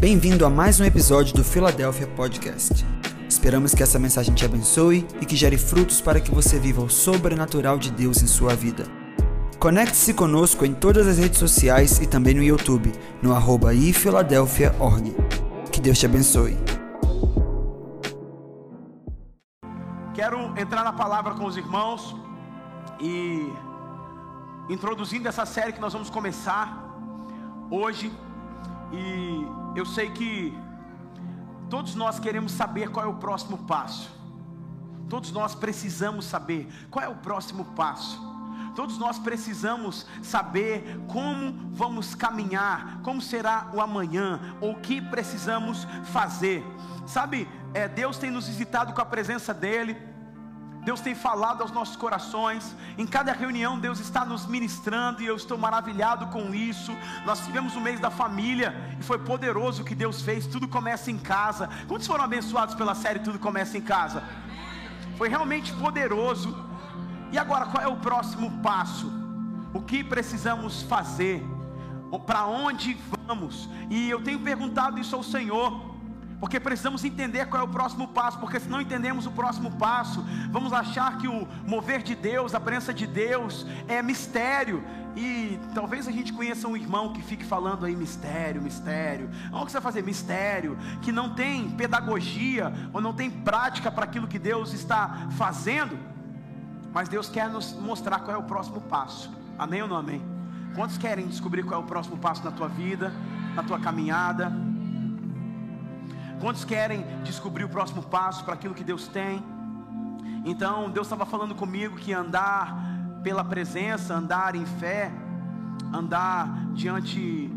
Bem-vindo a mais um episódio do Philadelphia Podcast. Esperamos que essa mensagem te abençoe e que gere frutos para que você viva o sobrenatural de Deus em sua vida. Conecte-se conosco em todas as redes sociais e também no YouTube, no arroba ifiladelphia.org. Que Deus te abençoe. Quero entrar na palavra com os irmãos e introduzindo essa série que nós vamos começar hoje. E eu sei que todos nós queremos saber qual é o próximo passo. Todos nós precisamos saber qual é o próximo passo. Todos nós precisamos saber como vamos caminhar, como será o amanhã, ou o que precisamos fazer. Sabe, é, Deus tem nos visitado com a presença dEle. Deus tem falado aos nossos corações. Em cada reunião, Deus está nos ministrando e eu estou maravilhado com isso. Nós tivemos o mês da família e foi poderoso o que Deus fez. Tudo começa em casa. Quantos foram abençoados pela série Tudo Começa em Casa? Foi realmente poderoso. E agora, qual é o próximo passo? O que precisamos fazer? Para onde vamos? E eu tenho perguntado isso ao Senhor. Porque precisamos entender qual é o próximo passo, porque se não entendemos o próximo passo, vamos achar que o mover de Deus, a presença de Deus é mistério. E talvez a gente conheça um irmão que fique falando aí mistério, mistério. Onde você vai fazer mistério? Que não tem pedagogia ou não tem prática para aquilo que Deus está fazendo. Mas Deus quer nos mostrar qual é o próximo passo. Amém ou não amém? Quantos querem descobrir qual é o próximo passo na tua vida, na tua caminhada? Quantos querem descobrir o próximo passo para aquilo que Deus tem? Então, Deus estava falando comigo que andar pela presença, andar em fé, andar diante.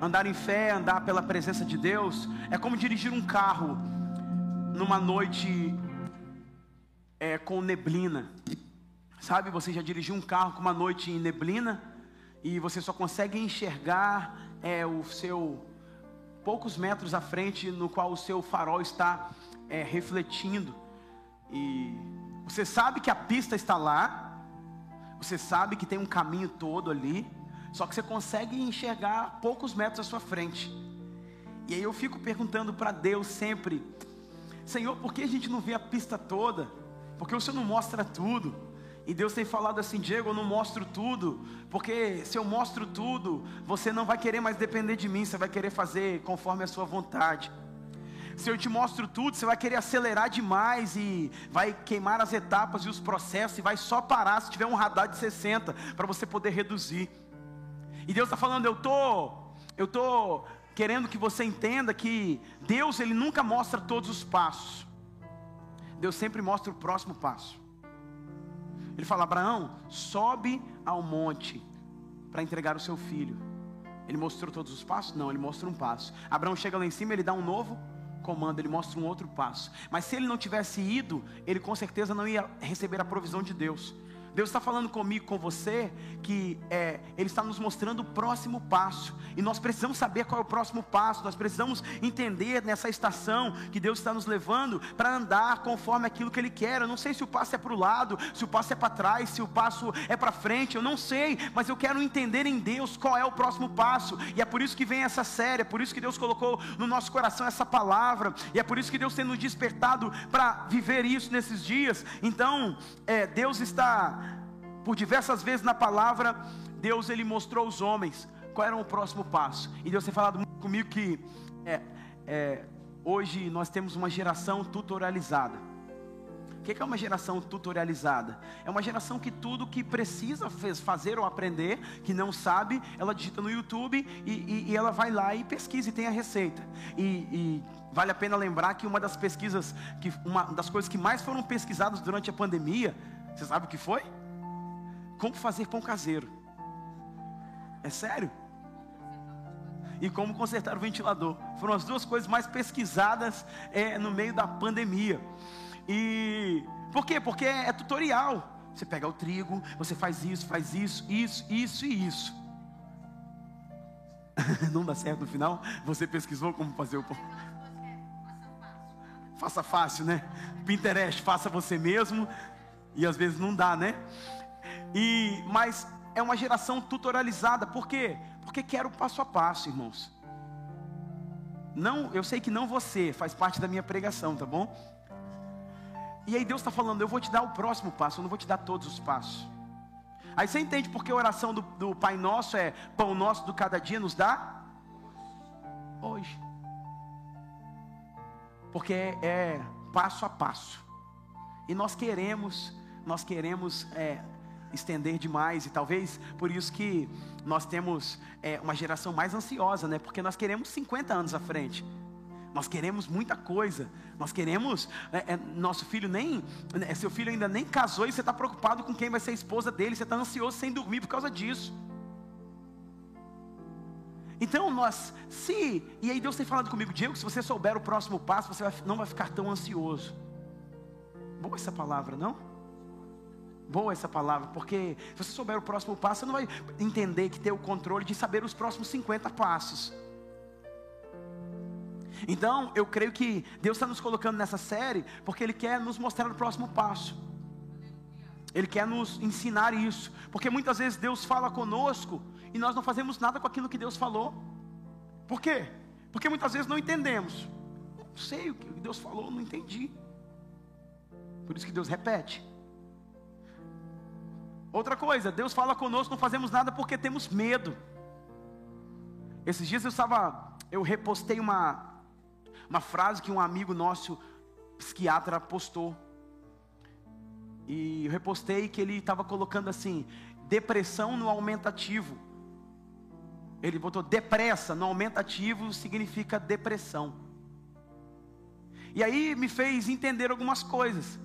Andar em fé, andar pela presença de Deus, é como dirigir um carro numa noite é, com neblina. Sabe, você já dirigiu um carro com uma noite em neblina e você só consegue enxergar é, o seu poucos metros à frente, no qual o seu farol está é, refletindo. E você sabe que a pista está lá, você sabe que tem um caminho todo ali, só que você consegue enxergar poucos metros à sua frente. E aí eu fico perguntando para Deus sempre: Senhor, por que a gente não vê a pista toda? Porque o Senhor não mostra tudo? E Deus tem falado assim, Diego, eu não mostro tudo, porque se eu mostro tudo, você não vai querer mais depender de mim, você vai querer fazer conforme a sua vontade. Se eu te mostro tudo, você vai querer acelerar demais e vai queimar as etapas e os processos e vai só parar se tiver um radar de 60 para você poder reduzir. E Deus está falando, eu tô, eu tô querendo que você entenda que Deus ele nunca mostra todos os passos. Deus sempre mostra o próximo passo. Ele fala: Abraão, sobe ao monte para entregar o seu filho. Ele mostrou todos os passos? Não, ele mostra um passo. Abraão chega lá em cima, ele dá um novo comando, ele mostra um outro passo. Mas se ele não tivesse ido, ele com certeza não ia receber a provisão de Deus. Deus está falando comigo, com você, que é, Ele está nos mostrando o próximo passo, e nós precisamos saber qual é o próximo passo, nós precisamos entender nessa estação que Deus está nos levando para andar conforme aquilo que Ele quer. Eu não sei se o passo é para o lado, se o passo é para trás, se o passo é para frente, eu não sei, mas eu quero entender em Deus qual é o próximo passo, e é por isso que vem essa série, é por isso que Deus colocou no nosso coração essa palavra, e é por isso que Deus tem nos despertado para viver isso nesses dias. Então, é, Deus está por diversas vezes na palavra, Deus ele mostrou aos homens qual era o próximo passo. E Deus tem falado muito comigo que é, é, hoje nós temos uma geração tutorializada. O que é uma geração tutorializada? É uma geração que tudo que precisa fazer ou aprender, que não sabe, ela digita no YouTube e, e, e ela vai lá e pesquisa e tem a receita. E, e, vale a pena lembrar que uma das pesquisas, que uma das coisas que mais foram pesquisadas durante a pandemia, você sabe o que foi? Como fazer pão caseiro. É sério? E como consertar o ventilador. Foram as duas coisas mais pesquisadas é, no meio da pandemia. E por quê? Porque é, é tutorial. Você pega o trigo, você faz isso, faz isso, isso, isso e isso. Não dá certo no final? Você pesquisou como fazer o pão? Faça fácil, né? Pinterest, faça você mesmo. E às vezes não dá, né? E mas é uma geração tutorializada. Por quê? Porque quer o passo a passo, irmãos. Não, eu sei que não você faz parte da minha pregação, tá bom? E aí Deus está falando, eu vou te dar o próximo passo, eu não vou te dar todos os passos. Aí você entende porque a oração do, do Pai Nosso é pão nosso do cada dia nos dá hoje. Porque é, é passo a passo. E nós queremos, nós queremos é, estender demais, e talvez por isso que nós temos é, uma geração mais ansiosa, né? Porque nós queremos 50 anos à frente. Nós queremos muita coisa. Nós queremos. É, é, nosso filho nem. É, seu filho ainda nem casou e você está preocupado com quem vai ser a esposa dele. Você está ansioso sem dormir por causa disso. Então nós, se. E aí Deus tem falado comigo, Diego, se você souber o próximo passo, você vai, não vai ficar tão ansioso. Boa essa palavra, não? Boa essa palavra, porque se você souber o próximo passo, você não vai entender que tem o controle de saber os próximos 50 passos. Então, eu creio que Deus está nos colocando nessa série porque Ele quer nos mostrar o próximo passo. Ele quer nos ensinar isso, porque muitas vezes Deus fala conosco e nós não fazemos nada com aquilo que Deus falou. Por quê? Porque muitas vezes não entendemos. Não sei o que Deus falou, não entendi. Por isso que Deus repete. Outra coisa, Deus fala conosco, não fazemos nada porque temos medo. Esses dias eu estava, eu repostei uma uma frase que um amigo nosso, psiquiatra, postou. E eu repostei que ele estava colocando assim: depressão no aumentativo. Ele botou depressa no aumentativo significa depressão. E aí me fez entender algumas coisas.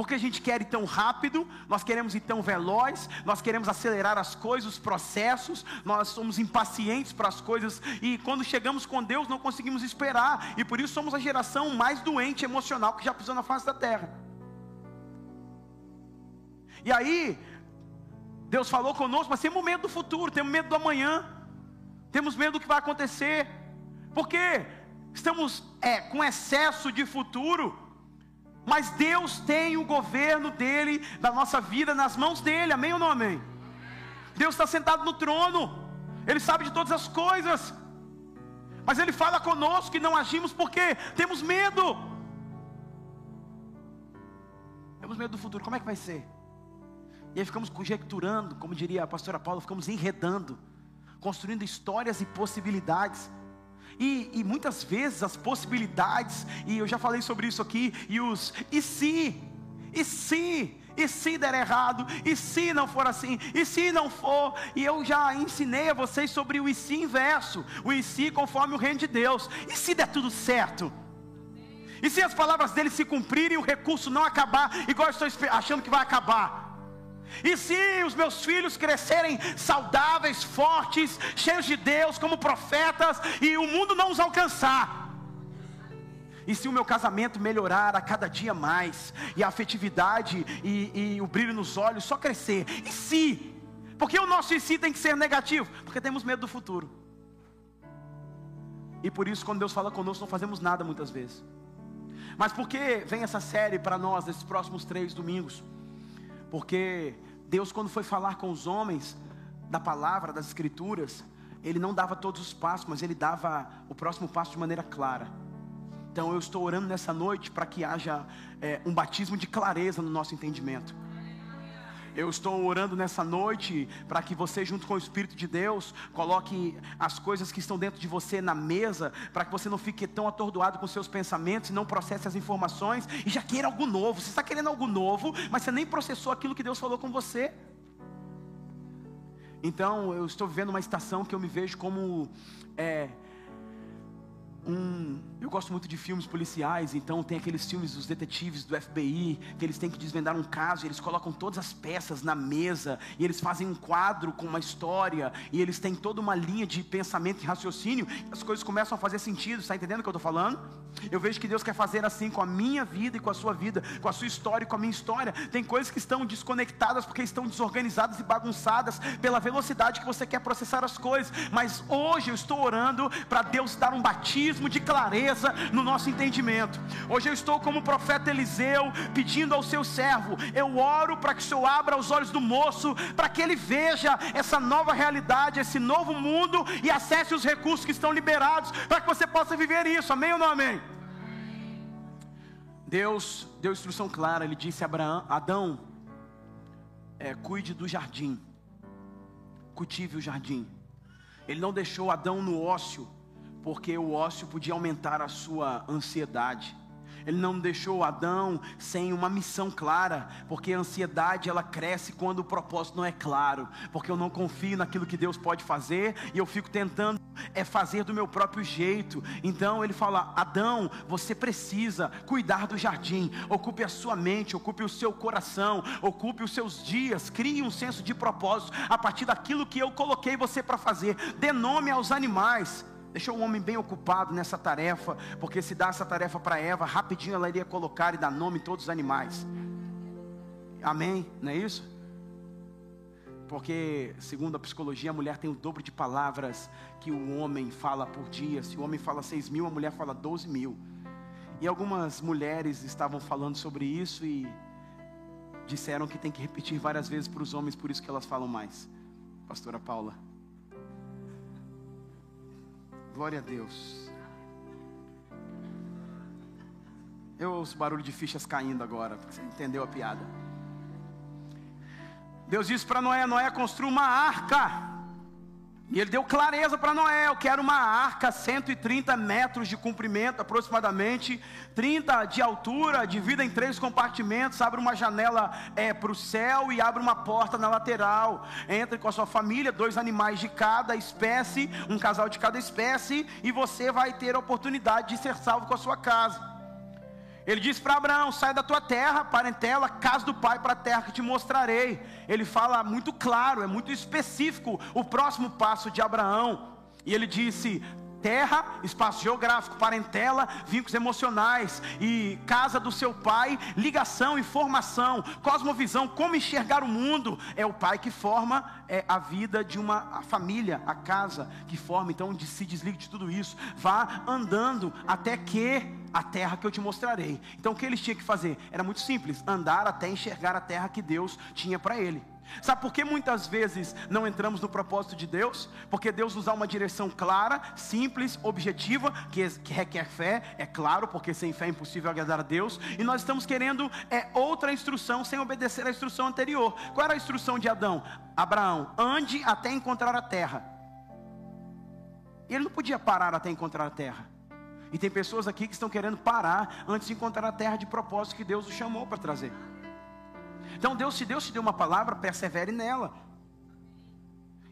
Porque a gente quer ir tão rápido, nós queremos ir tão veloz, nós queremos acelerar as coisas, os processos, nós somos impacientes para as coisas e quando chegamos com Deus não conseguimos esperar e por isso somos a geração mais doente emocional que já pisou na face da terra. E aí, Deus falou conosco, mas temos medo do futuro, temos medo do amanhã, temos medo do que vai acontecer, porque estamos é, com excesso de futuro mas Deus tem o governo dele, da nossa vida, nas mãos dele, amém ou não amém? Deus está sentado no trono, Ele sabe de todas as coisas, mas Ele fala conosco que não agimos porque temos medo. Temos medo do futuro, como é que vai ser? E aí ficamos conjecturando, como diria a pastora Paula, ficamos enredando, construindo histórias e possibilidades. E, e muitas vezes as possibilidades, e eu já falei sobre isso aqui, e os e se, e se, e se der errado, e se não for assim, e se não for, e eu já ensinei a vocês sobre o e se inverso, o e se conforme o reino de Deus, e se der tudo certo, e se as palavras dele se cumprirem e o recurso não acabar, igual eu estou achando que vai acabar, e se os meus filhos crescerem saudáveis, fortes, cheios de Deus, como profetas, e o mundo não os alcançar? E se o meu casamento melhorar a cada dia mais, e a afetividade e, e o brilho nos olhos só crescer? E se? Porque o nosso e se tem que ser negativo? Porque temos medo do futuro. E por isso, quando Deus fala conosco, não fazemos nada muitas vezes. Mas por que vem essa série para nós nesses próximos três domingos? Porque Deus, quando foi falar com os homens da palavra, das escrituras, Ele não dava todos os passos, mas Ele dava o próximo passo de maneira clara. Então eu estou orando nessa noite para que haja é, um batismo de clareza no nosso entendimento. Eu estou orando nessa noite para que você, junto com o Espírito de Deus, coloque as coisas que estão dentro de você na mesa, para que você não fique tão atordoado com seus pensamentos e não processe as informações e já queira algo novo. Você está querendo algo novo, mas você nem processou aquilo que Deus falou com você. Então, eu estou vivendo uma estação que eu me vejo como. É, um. Eu gosto muito de filmes policiais, então tem aqueles filmes dos detetives do FBI, que eles têm que desvendar um caso, e eles colocam todas as peças na mesa, e eles fazem um quadro com uma história, e eles têm toda uma linha de pensamento e raciocínio, e as coisas começam a fazer sentido, está entendendo o que eu estou falando? Eu vejo que Deus quer fazer assim com a minha vida e com a sua vida, com a sua história e com a minha história. Tem coisas que estão desconectadas porque estão desorganizadas e bagunçadas pela velocidade que você quer processar as coisas, mas hoje eu estou orando para Deus dar um batismo de clareza no nosso entendimento. Hoje eu estou como o profeta Eliseu, pedindo ao seu servo: eu oro para que o Senhor abra os olhos do moço, para que ele veja essa nova realidade, esse novo mundo e acesse os recursos que estão liberados, para que você possa viver isso. Amém ou não amém? Deus deu instrução clara, ele disse a Abraão, Adão, é, cuide do jardim, cultive o jardim. Ele não deixou Adão no ócio, porque o ócio podia aumentar a sua ansiedade. Ele não deixou Adão sem uma missão clara, porque a ansiedade ela cresce quando o propósito não é claro, porque eu não confio naquilo que Deus pode fazer e eu fico tentando é fazer do meu próprio jeito. Então ele fala: Adão, você precisa cuidar do jardim, ocupe a sua mente, ocupe o seu coração, ocupe os seus dias, crie um senso de propósito a partir daquilo que eu coloquei você para fazer. Dê nome aos animais. Deixou o homem bem ocupado nessa tarefa, porque se dá essa tarefa para Eva, rapidinho ela iria colocar e dar nome em todos os animais. Amém? Não é isso? Porque, segundo a psicologia, a mulher tem o dobro de palavras que o homem fala por dia. Se o homem fala seis mil, a mulher fala doze mil. E algumas mulheres estavam falando sobre isso e disseram que tem que repetir várias vezes para os homens, por isso que elas falam mais. Pastora Paula. Glória a Deus. Eu ouço barulho de fichas caindo agora, porque você entendeu a piada. Deus disse para Noé: Noé, construa uma arca. E ele deu clareza para Noé: eu quero uma arca, 130 metros de comprimento, aproximadamente, 30 de altura, divida em três compartimentos, abre uma janela é, para o céu e abre uma porta na lateral. Entre com a sua família, dois animais de cada espécie, um casal de cada espécie, e você vai ter a oportunidade de ser salvo com a sua casa. Ele disse para Abraão: sai da tua terra, parentela, casa do pai, para a terra que te mostrarei. Ele fala muito claro, é muito específico o próximo passo de Abraão. E ele disse: terra, espaço geográfico, parentela, vínculos emocionais e casa do seu pai, ligação e formação, cosmovisão, como enxergar o mundo. É o pai que forma é, a vida de uma família, a casa que forma. Então, de, se desligue de tudo isso, vá andando até que a terra que eu te mostrarei. Então, o que eles tinham que fazer? Era muito simples: andar até enxergar a terra que Deus tinha para ele. Sabe por que muitas vezes não entramos no propósito de Deus? Porque Deus nos dá uma direção clara, simples, objetiva, que, que requer fé, é claro, porque sem fé é impossível agradar a Deus, e nós estamos querendo é, outra instrução sem obedecer à instrução anterior. Qual era a instrução de Adão? Abraão, ande até encontrar a terra. Ele não podia parar até encontrar a terra. E tem pessoas aqui que estão querendo parar antes de encontrar a terra de propósito que Deus o chamou para trazer. Então, Deus, se Deus te deu uma palavra, persevere nela.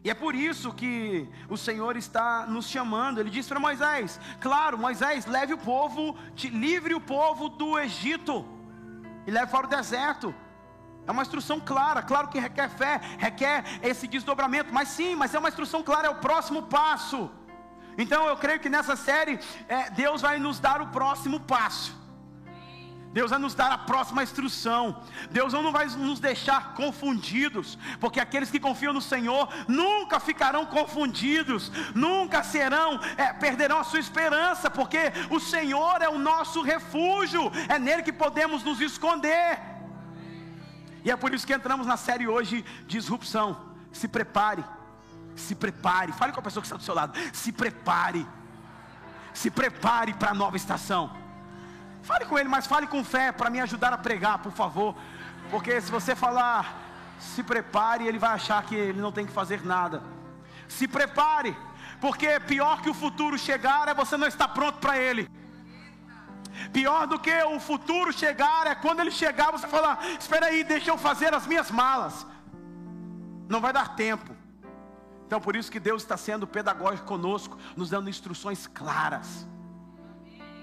E é por isso que o Senhor está nos chamando. Ele disse para Moisés: Claro, Moisés, leve o povo, te, livre o povo do Egito e leve para o deserto. É uma instrução clara, claro que requer fé, requer esse desdobramento, mas sim, mas é uma instrução clara, é o próximo passo. Então eu creio que nessa série é, Deus vai nos dar o próximo passo. Deus vai nos dar a próxima instrução. Deus não vai nos deixar confundidos, porque aqueles que confiam no Senhor nunca ficarão confundidos, nunca serão, é, perderão a sua esperança, porque o Senhor é o nosso refúgio, é nele que podemos nos esconder. E é por isso que entramos na série hoje Disrupção. Se prepare, se prepare. Fale com a pessoa que está do seu lado. Se prepare, se prepare para a nova estação. Fale com ele, mas fale com fé para me ajudar a pregar, por favor. Porque se você falar, se prepare, ele vai achar que ele não tem que fazer nada. Se prepare, porque pior que o futuro chegar é você não estar pronto para ele. Pior do que o futuro chegar é quando ele chegar, você falar: Espera aí, deixa eu fazer as minhas malas. Não vai dar tempo. Então, por isso que Deus está sendo pedagógico conosco, nos dando instruções claras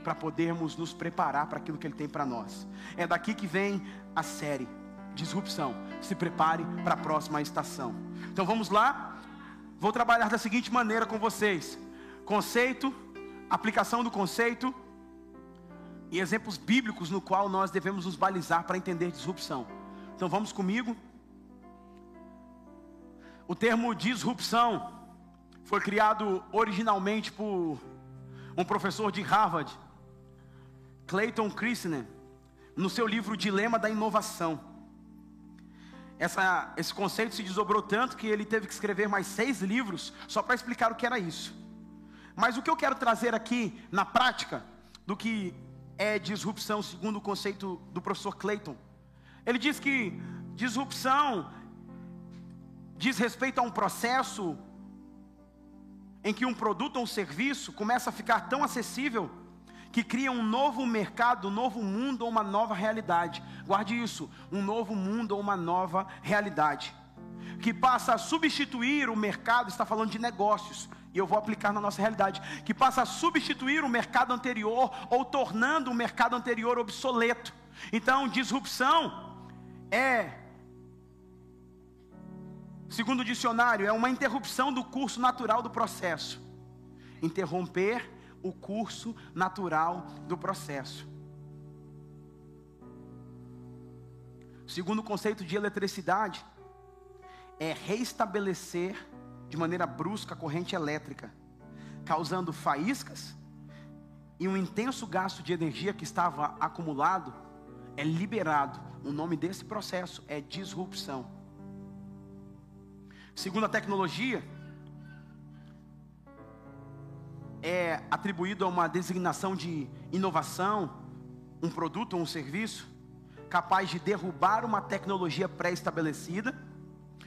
para podermos nos preparar para aquilo que Ele tem para nós. É daqui que vem a série Disrupção. Se prepare para a próxima estação. Então vamos lá. Vou trabalhar da seguinte maneira com vocês: conceito, aplicação do conceito e exemplos bíblicos no qual nós devemos nos balizar para entender disrupção. Então vamos comigo. O termo disrupção foi criado originalmente por um professor de Harvard, Clayton Christensen, no seu livro Dilema da Inovação. Essa, esse conceito se desdobrou tanto que ele teve que escrever mais seis livros só para explicar o que era isso. Mas o que eu quero trazer aqui na prática do que é disrupção, segundo o conceito do professor Clayton, ele diz que disrupção diz respeito a um processo em que um produto ou um serviço começa a ficar tão acessível que cria um novo mercado, um novo mundo ou uma nova realidade. Guarde isso, um novo mundo ou uma nova realidade. Que passa a substituir o mercado, está falando de negócios, e eu vou aplicar na nossa realidade, que passa a substituir o mercado anterior ou tornando o mercado anterior obsoleto. Então, disrupção é segundo o dicionário, é uma interrupção do curso natural do processo. Interromper o curso natural do processo. Segundo o conceito de eletricidade, é reestabelecer de maneira brusca a corrente elétrica, causando faíscas e um intenso gasto de energia que estava acumulado é liberado. O nome desse processo é disrupção. Segundo a tecnologia, é atribuído a uma designação de inovação, um produto ou um serviço capaz de derrubar uma tecnologia pré-estabelecida,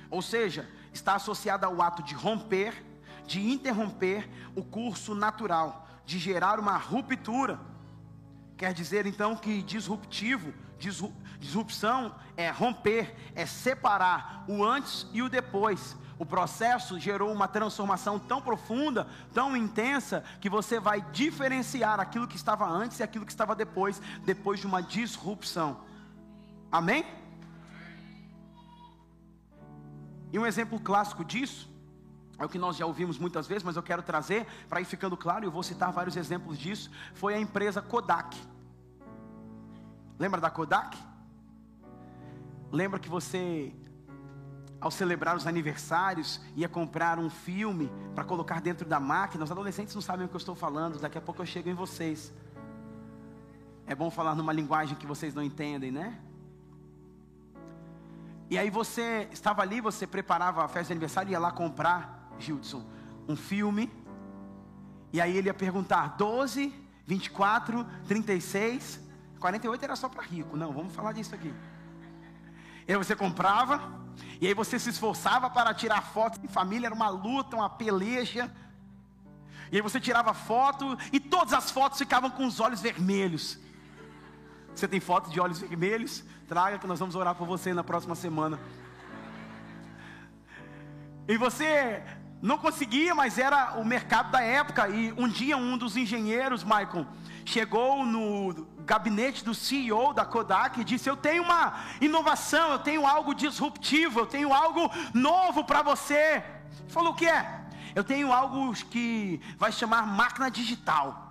ou seja, está associada ao ato de romper, de interromper o curso natural, de gerar uma ruptura. Quer dizer então que disruptivo, disrupção é romper, é separar o antes e o depois, o processo gerou uma transformação tão profunda, tão intensa, que você vai diferenciar aquilo que estava antes e aquilo que estava depois, depois de uma disrupção. Amém? E um exemplo clássico disso, é o que nós já ouvimos muitas vezes, mas eu quero trazer para ir ficando claro, e eu vou citar vários exemplos disso, foi a empresa Kodak. Lembra da Kodak? Lembra que você ao celebrar os aniversários, ia comprar um filme para colocar dentro da máquina. Os adolescentes não sabem o que eu estou falando, daqui a pouco eu chego em vocês. É bom falar numa linguagem que vocês não entendem, né? E aí você estava ali, você preparava a festa de aniversário, ia lá comprar, Gildson, um filme. E aí ele ia perguntar: 12, 24, 36, 48 era só para rico. Não, vamos falar disso aqui. E aí você comprava, e aí você se esforçava para tirar fotos em família, era uma luta, uma peleja. E aí você tirava foto e todas as fotos ficavam com os olhos vermelhos. Você tem foto de olhos vermelhos? Traga que nós vamos orar por você na próxima semana. E você não conseguia, mas era o mercado da época. E um dia um dos engenheiros, Michael, chegou no gabinete do CEO da Kodak e disse: Eu tenho uma inovação, eu tenho algo disruptivo, eu tenho algo novo para você. Ele falou: O que é? Eu tenho algo que vai chamar máquina digital.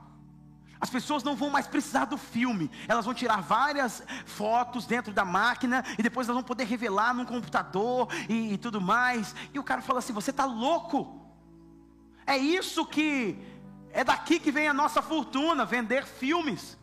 As pessoas não vão mais precisar do filme, elas vão tirar várias fotos dentro da máquina e depois elas vão poder revelar num computador e, e tudo mais. E o cara fala assim: Você está louco? É isso que é daqui que vem a nossa fortuna, vender filmes.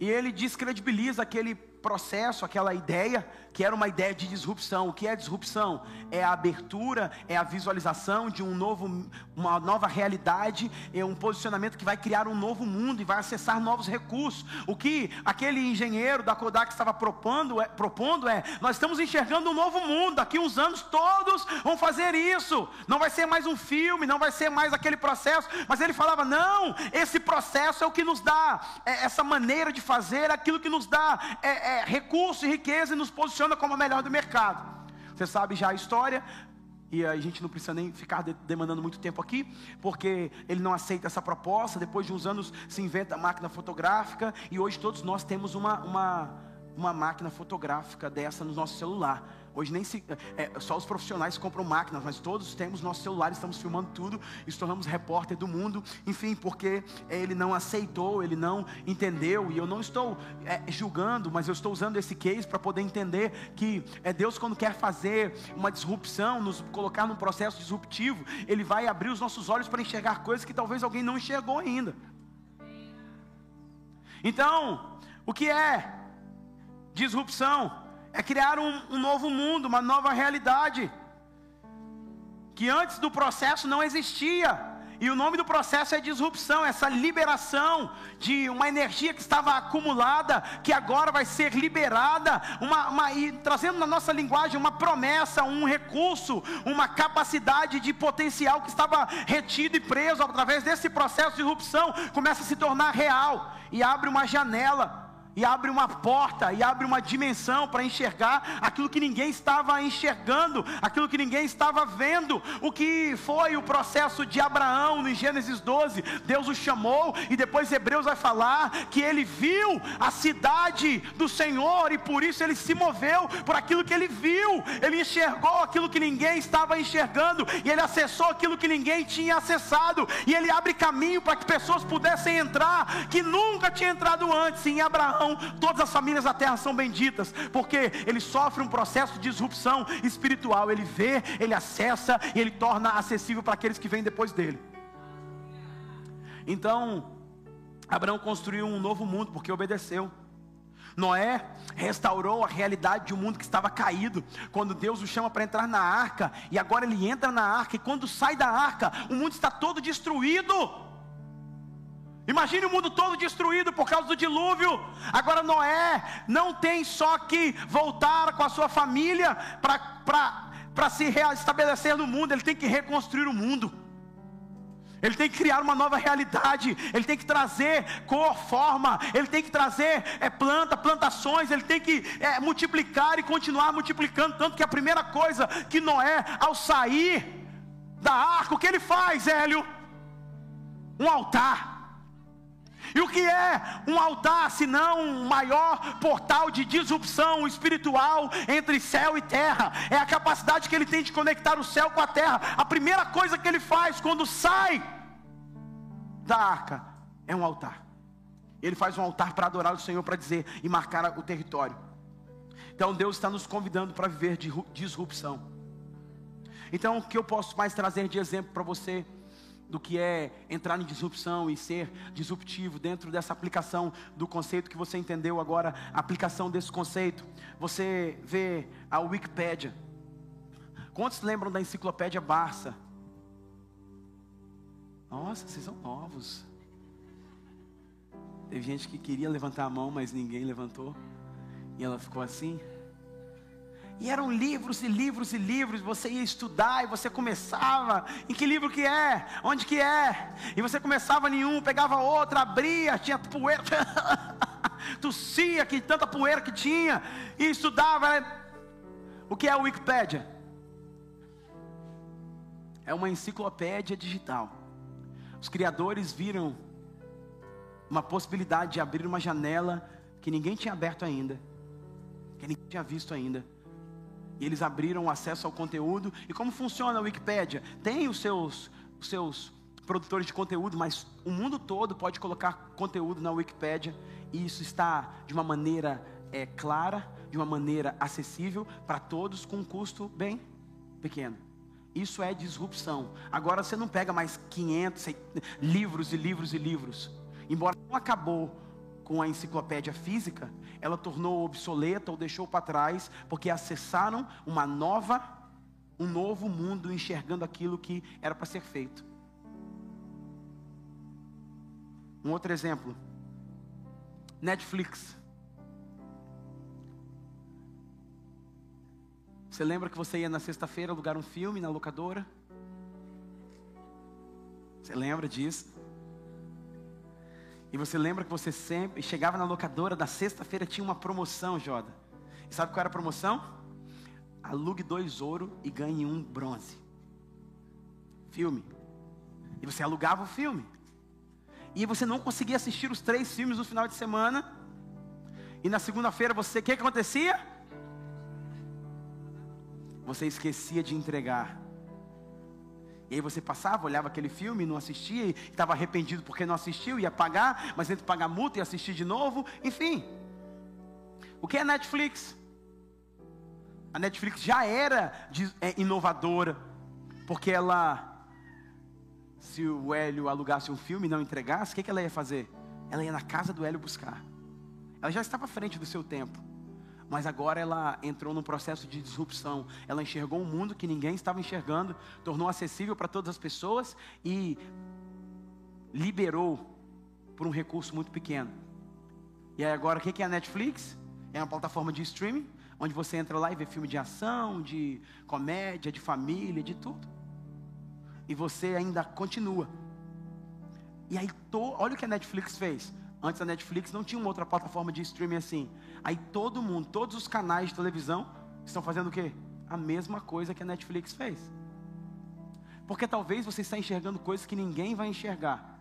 E ele descredibiliza aquele processo, aquela ideia que era uma ideia de disrupção. O que é disrupção? É a abertura, é a visualização de um novo, uma nova realidade, é um posicionamento que vai criar um novo mundo e vai acessar novos recursos. O que aquele engenheiro da Kodak estava propondo é, propondo é: nós estamos enxergando um novo mundo. Daqui uns anos todos vão fazer isso. Não vai ser mais um filme, não vai ser mais aquele processo. Mas ele falava: não, esse processo é o que nos dá é, essa maneira de fazer, aquilo que nos dá é, é, recurso e riqueza e nos posiciona funciona como a melhor do mercado. Você sabe já a história, e a gente não precisa nem ficar demandando muito tempo aqui, porque ele não aceita essa proposta. Depois de uns anos se inventa a máquina fotográfica, e hoje todos nós temos uma, uma uma máquina fotográfica dessa no nosso celular. Hoje nem se, é, só os profissionais compram máquinas, mas todos temos nosso celular, estamos filmando tudo, nos tornamos repórter do mundo, enfim, porque ele não aceitou, ele não entendeu, e eu não estou é, julgando, mas eu estou usando esse case para poder entender que é Deus quando quer fazer uma disrupção, nos colocar num processo disruptivo, Ele vai abrir os nossos olhos para enxergar coisas que talvez alguém não enxergou ainda. Então, o que é disrupção? É criar um, um novo mundo, uma nova realidade, que antes do processo não existia. E o nome do processo é disrupção, essa liberação de uma energia que estava acumulada, que agora vai ser liberada, uma, uma, e trazendo na nossa linguagem uma promessa, um recurso, uma capacidade de potencial que estava retido e preso através desse processo de disrupção, começa a se tornar real e abre uma janela e abre uma porta, e abre uma dimensão para enxergar aquilo que ninguém estava enxergando, aquilo que ninguém estava vendo. O que foi o processo de Abraão em Gênesis 12? Deus o chamou, e depois Hebreus vai falar que ele viu a cidade do Senhor, e por isso ele se moveu por aquilo que ele viu, ele enxergou aquilo que ninguém estava enxergando, e ele acessou aquilo que ninguém tinha acessado, e ele abre caminho para que pessoas pudessem entrar, que nunca tinha entrado antes em Abraão todas as famílias da terra são benditas, porque ele sofre um processo de disrupção espiritual. Ele vê, ele acessa e ele torna acessível para aqueles que vêm depois dele. Então, Abraão construiu um novo mundo porque obedeceu. Noé restaurou a realidade de um mundo que estava caído. Quando Deus o chama para entrar na arca, e agora ele entra na arca, e quando sai da arca, o mundo está todo destruído. Imagine o mundo todo destruído por causa do dilúvio. Agora Noé não tem só que voltar com a sua família para se estabelecer no mundo, ele tem que reconstruir o mundo. Ele tem que criar uma nova realidade, ele tem que trazer cor, forma, ele tem que trazer é, planta, plantações, ele tem que é, multiplicar e continuar multiplicando. Tanto que a primeira coisa que Noé, ao sair da arca, o que ele faz, Hélio? Um altar. E o que é um altar, senão um maior portal de disrupção espiritual entre céu e terra? É a capacidade que ele tem de conectar o céu com a terra. A primeira coisa que ele faz quando sai da arca é um altar. Ele faz um altar para adorar o Senhor, para dizer e marcar o território. Então Deus está nos convidando para viver de disrupção. Então, o que eu posso mais trazer de exemplo para você? Do que é entrar em disrupção e ser disruptivo dentro dessa aplicação do conceito que você entendeu agora, a aplicação desse conceito. Você vê a Wikipédia. Quantos lembram da enciclopédia Barça? Nossa, vocês são novos. Teve gente que queria levantar a mão, mas ninguém levantou. E ela ficou assim. E eram livros e livros e livros, você ia estudar e você começava, em que livro que é? Onde que é? E você começava nenhum, pegava outro, abria, tinha poeira, tossia, que tanta poeira que tinha, e estudava. O que é a Wikipédia? É uma enciclopédia digital. Os criadores viram uma possibilidade de abrir uma janela que ninguém tinha aberto ainda, que ninguém tinha visto ainda e eles abriram acesso ao conteúdo. E como funciona a Wikipédia? Tem os seus, os seus produtores de conteúdo, mas o mundo todo pode colocar conteúdo na Wikipédia e isso está de uma maneira é, clara, de uma maneira acessível para todos, com um custo bem pequeno. Isso é disrupção. Agora você não pega mais 500 livros e livros e livros. Embora não acabou com a enciclopédia física, ela tornou obsoleta ou deixou para trás, porque acessaram uma nova, um novo mundo enxergando aquilo que era para ser feito. Um outro exemplo, Netflix. Você lembra que você ia na sexta-feira alugar um filme na locadora? Você lembra disso? E você lembra que você sempre chegava na locadora da sexta-feira tinha uma promoção, Joda. E sabe qual era a promoção? Alugue dois ouro e ganhe um bronze. Filme. E você alugava o filme. E você não conseguia assistir os três filmes no final de semana. E na segunda-feira você, o que, que acontecia? Você esquecia de entregar. E aí você passava, olhava aquele filme, não assistia, e estava arrependido porque não assistiu, ia pagar, mas entre pagar multa e assistir de novo, enfim. O que é Netflix? A Netflix já era é, inovadora, porque ela, se o Hélio alugasse um filme e não entregasse, o que, que ela ia fazer? Ela ia na casa do Hélio buscar. Ela já estava à frente do seu tempo. Mas agora ela entrou num processo de disrupção. Ela enxergou um mundo que ninguém estava enxergando, tornou acessível para todas as pessoas e liberou por um recurso muito pequeno. E aí agora o que é a Netflix? É uma plataforma de streaming, onde você entra lá e vê filme de ação, de comédia, de família, de tudo. E você ainda continua. E aí, olha o que a Netflix fez. Antes da Netflix não tinha uma outra plataforma de streaming assim. Aí todo mundo, todos os canais de televisão estão fazendo o quê? A mesma coisa que a Netflix fez. Porque talvez você está enxergando coisas que ninguém vai enxergar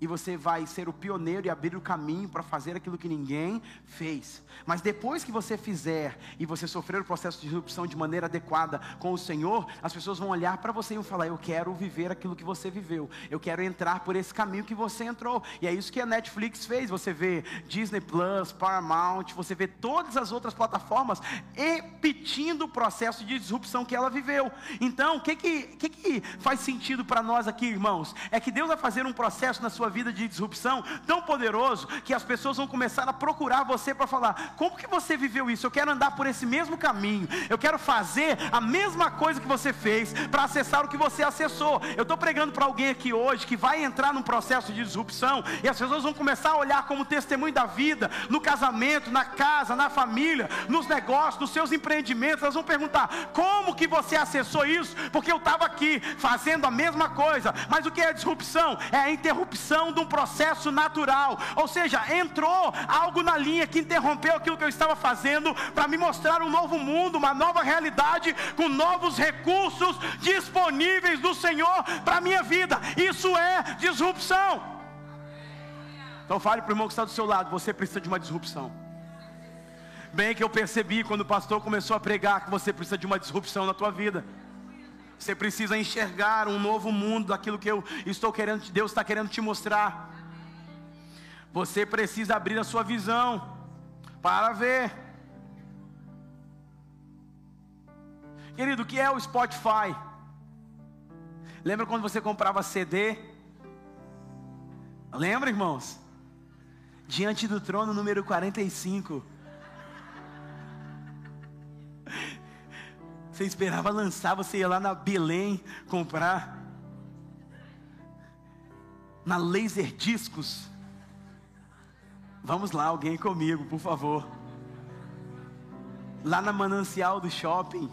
e você vai ser o pioneiro e abrir o caminho para fazer aquilo que ninguém fez. Mas depois que você fizer e você sofrer o processo de disrupção de maneira adequada com o Senhor, as pessoas vão olhar para você e vão falar: Eu quero viver aquilo que você viveu, eu quero entrar por esse caminho que você entrou. E é isso que a Netflix fez. Você vê Disney Plus, Paramount, você vê todas as outras plataformas repetindo o processo de disrupção que ela viveu. Então, o que, que, que, que faz sentido para nós aqui, irmãos? É que Deus vai fazer um processo na sua sua vida de disrupção tão poderoso que as pessoas vão começar a procurar você para falar: como que você viveu isso? Eu quero andar por esse mesmo caminho, eu quero fazer a mesma coisa que você fez para acessar o que você acessou. Eu estou pregando para alguém aqui hoje que vai entrar num processo de disrupção e as pessoas vão começar a olhar como testemunho da vida, no casamento, na casa, na família, nos negócios, nos seus empreendimentos. Elas vão perguntar: como que você acessou isso? Porque eu estava aqui fazendo a mesma coisa, mas o que é disrupção? É a interrupção interrupção de um processo natural, ou seja, entrou algo na linha que interrompeu aquilo que eu estava fazendo para me mostrar um novo mundo, uma nova realidade, com novos recursos disponíveis do Senhor para minha vida. Isso é disrupção. Então fale para o irmão que está do seu lado, você precisa de uma disrupção. Bem que eu percebi quando o pastor começou a pregar que você precisa de uma disrupção na tua vida. Você precisa enxergar um novo mundo daquilo que eu estou querendo, Deus está querendo te mostrar. Você precisa abrir a sua visão para ver. Querido, o que é o Spotify? Lembra quando você comprava CD? Lembra, irmãos? Diante do trono número 45. Você esperava lançar, você ia lá na Belém comprar. Na Laser Discos. Vamos lá, alguém comigo, por favor. Lá na Manancial do shopping.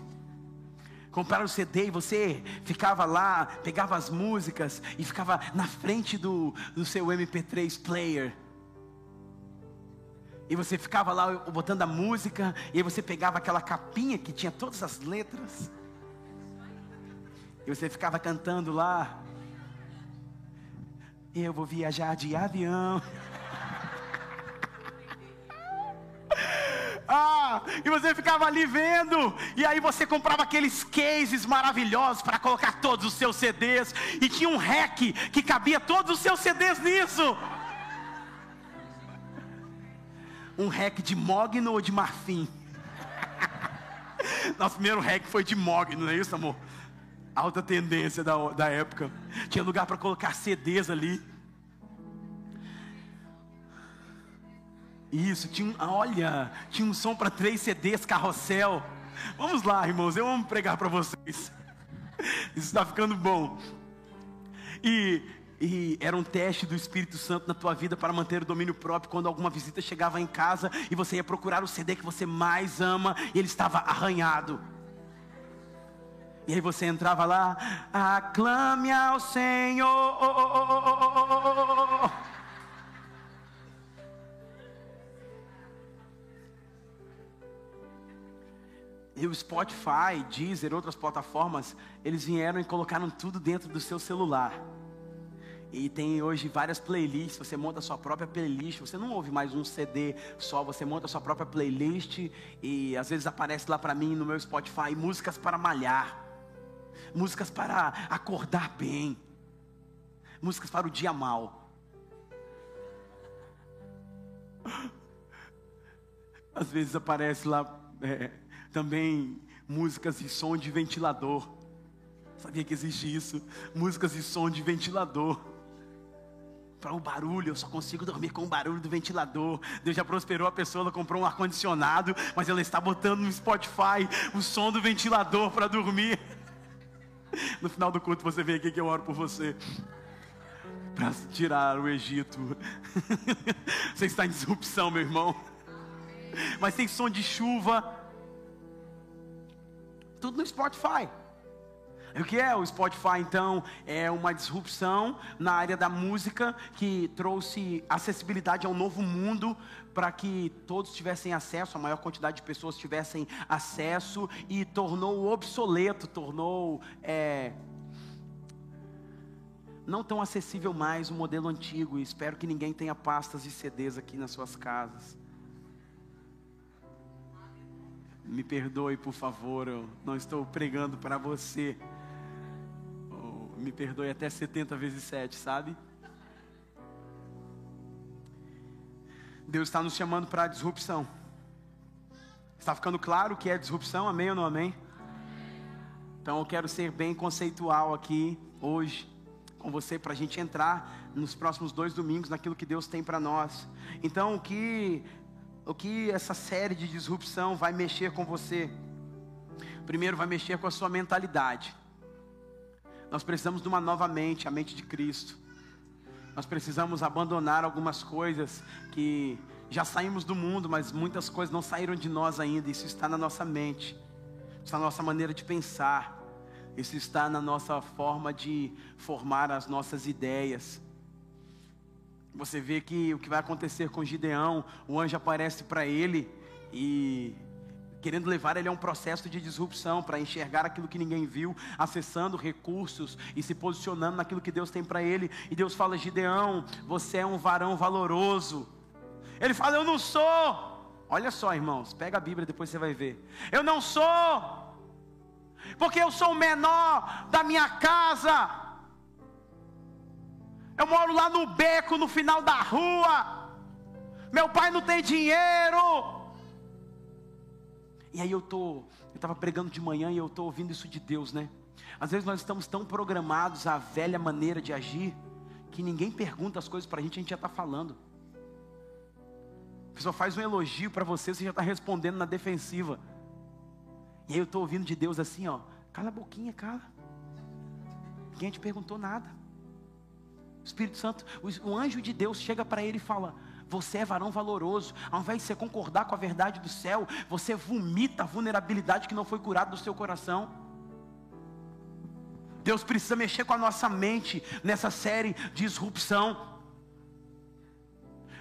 Comprar o CD e você ficava lá, pegava as músicas e ficava na frente do, do seu MP3 player e você ficava lá botando a música, e aí você pegava aquela capinha que tinha todas as letras. E você ficava cantando lá. Eu vou viajar de avião. Ah, e você ficava ali vendo, e aí você comprava aqueles cases maravilhosos para colocar todos os seus CDs, e tinha um REC que cabia todos os seus CDs nisso um rec de mogno ou de marfim? Nosso primeiro rec foi de mogno, não é isso, amor? Alta tendência da, da época. Tinha lugar para colocar CDs ali. Isso, tinha um, olha, tinha um som para três CDs, carrossel. Vamos lá, irmãos, eu amo pregar para vocês. Isso está ficando bom. E e era um teste do Espírito Santo na tua vida para manter o domínio próprio. Quando alguma visita chegava em casa e você ia procurar o CD que você mais ama e ele estava arranhado. E aí você entrava lá, aclame ao Senhor. E o Spotify, Deezer, outras plataformas, eles vieram e colocaram tudo dentro do seu celular. E tem hoje várias playlists, você monta a sua própria playlist, você não ouve mais um CD só, você monta a sua própria playlist e às vezes aparece lá para mim no meu Spotify músicas para malhar, músicas para acordar bem, músicas para o dia mal. Às vezes aparece lá é, também músicas de som de ventilador. Sabia que existe isso? Músicas de som de ventilador para o barulho, eu só consigo dormir com o barulho do ventilador. Deus já prosperou a pessoa, ela comprou um ar-condicionado, mas ela está botando no Spotify o som do ventilador para dormir. No final do culto você vem aqui que eu oro por você. Para tirar o Egito. Você está em disrupção, meu irmão. Mas tem som de chuva. Tudo no Spotify. O que é o Spotify então? É uma disrupção na área da música que trouxe acessibilidade ao novo mundo para que todos tivessem acesso, a maior quantidade de pessoas tivessem acesso e tornou obsoleto, tornou é, não tão acessível mais o modelo antigo. Espero que ninguém tenha pastas de CDs aqui nas suas casas. Me perdoe, por favor, eu não estou pregando para você me perdoe até 70 vezes 7, sabe? Deus está nos chamando para a disrupção. Está ficando claro o que é disrupção? Amém ou não amém? Então eu quero ser bem conceitual aqui hoje com você para a gente entrar nos próximos dois domingos naquilo que Deus tem para nós. Então o que o que essa série de disrupção vai mexer com você? Primeiro vai mexer com a sua mentalidade. Nós precisamos de uma nova mente, a mente de Cristo. Nós precisamos abandonar algumas coisas que já saímos do mundo, mas muitas coisas não saíram de nós ainda. Isso está na nossa mente, está na nossa maneira de pensar, isso está na nossa forma de formar as nossas ideias. Você vê que o que vai acontecer com Gideão, o anjo aparece para ele e querendo levar ele a um processo de disrupção para enxergar aquilo que ninguém viu, acessando recursos e se posicionando naquilo que Deus tem para ele. E Deus fala: Gideão, você é um varão valoroso. Ele fala: Eu não sou. Olha só, irmãos, pega a Bíblia depois você vai ver. Eu não sou, porque eu sou o menor da minha casa. Eu moro lá no beco, no final da rua. Meu pai não tem dinheiro. E aí eu tô, eu estava pregando de manhã e eu tô ouvindo isso de Deus, né? Às vezes nós estamos tão programados à velha maneira de agir que ninguém pergunta as coisas para a gente, a gente já está falando. A pessoa faz um elogio para você, você já está respondendo na defensiva. E aí eu estou ouvindo de Deus assim, ó, cala a boquinha, cala. Ninguém te perguntou nada. O Espírito Santo, o anjo de Deus chega para ele e fala: você é varão valoroso. Ao invés de você concordar com a verdade do céu, você vomita a vulnerabilidade que não foi curada do seu coração. Deus precisa mexer com a nossa mente nessa série de disrupção.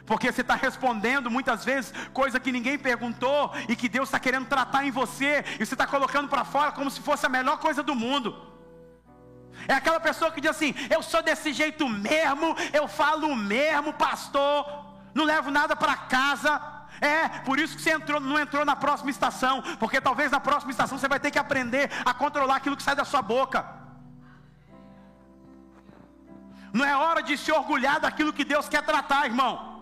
Porque você está respondendo muitas vezes coisa que ninguém perguntou e que Deus está querendo tratar em você, e você está colocando para fora como se fosse a melhor coisa do mundo. É aquela pessoa que diz assim: Eu sou desse jeito mesmo, eu falo mesmo, pastor não levo nada para casa. É, por isso que você entrou, não entrou na próxima estação, porque talvez na próxima estação você vai ter que aprender a controlar aquilo que sai da sua boca. Não é hora de se orgulhar daquilo que Deus quer tratar, irmão.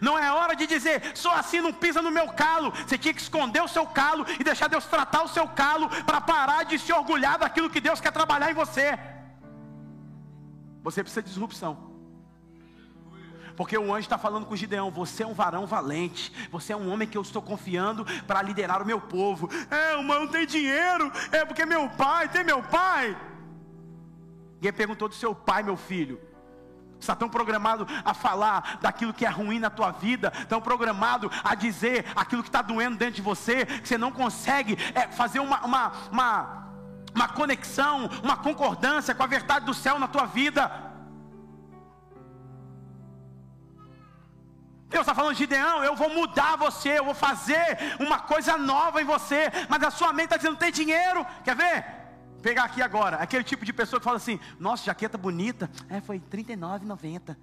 Não é hora de dizer, sou assim, não pisa no meu calo. Você tinha que esconder o seu calo e deixar Deus tratar o seu calo para parar de se orgulhar daquilo que Deus quer trabalhar em você. Você precisa de disrupção. Porque o anjo está falando com Gideão: Você é um varão valente, você é um homem que eu estou confiando para liderar o meu povo. É, mas não tem dinheiro, é porque meu pai, tem meu pai. Ninguém perguntou do seu pai, meu filho. Está tão programado a falar daquilo que é ruim na tua vida, tão programado a dizer aquilo que está doendo dentro de você, que você não consegue é, fazer uma, uma, uma, uma conexão, uma concordância com a verdade do céu na tua vida. Deus está falando, Gideão, eu vou mudar você, eu vou fazer uma coisa nova em você, mas a sua mente está dizendo, tem dinheiro, quer ver? pegar aqui agora, aquele tipo de pessoa que fala assim: Nossa, jaqueta bonita. É, foi R$ 39,90.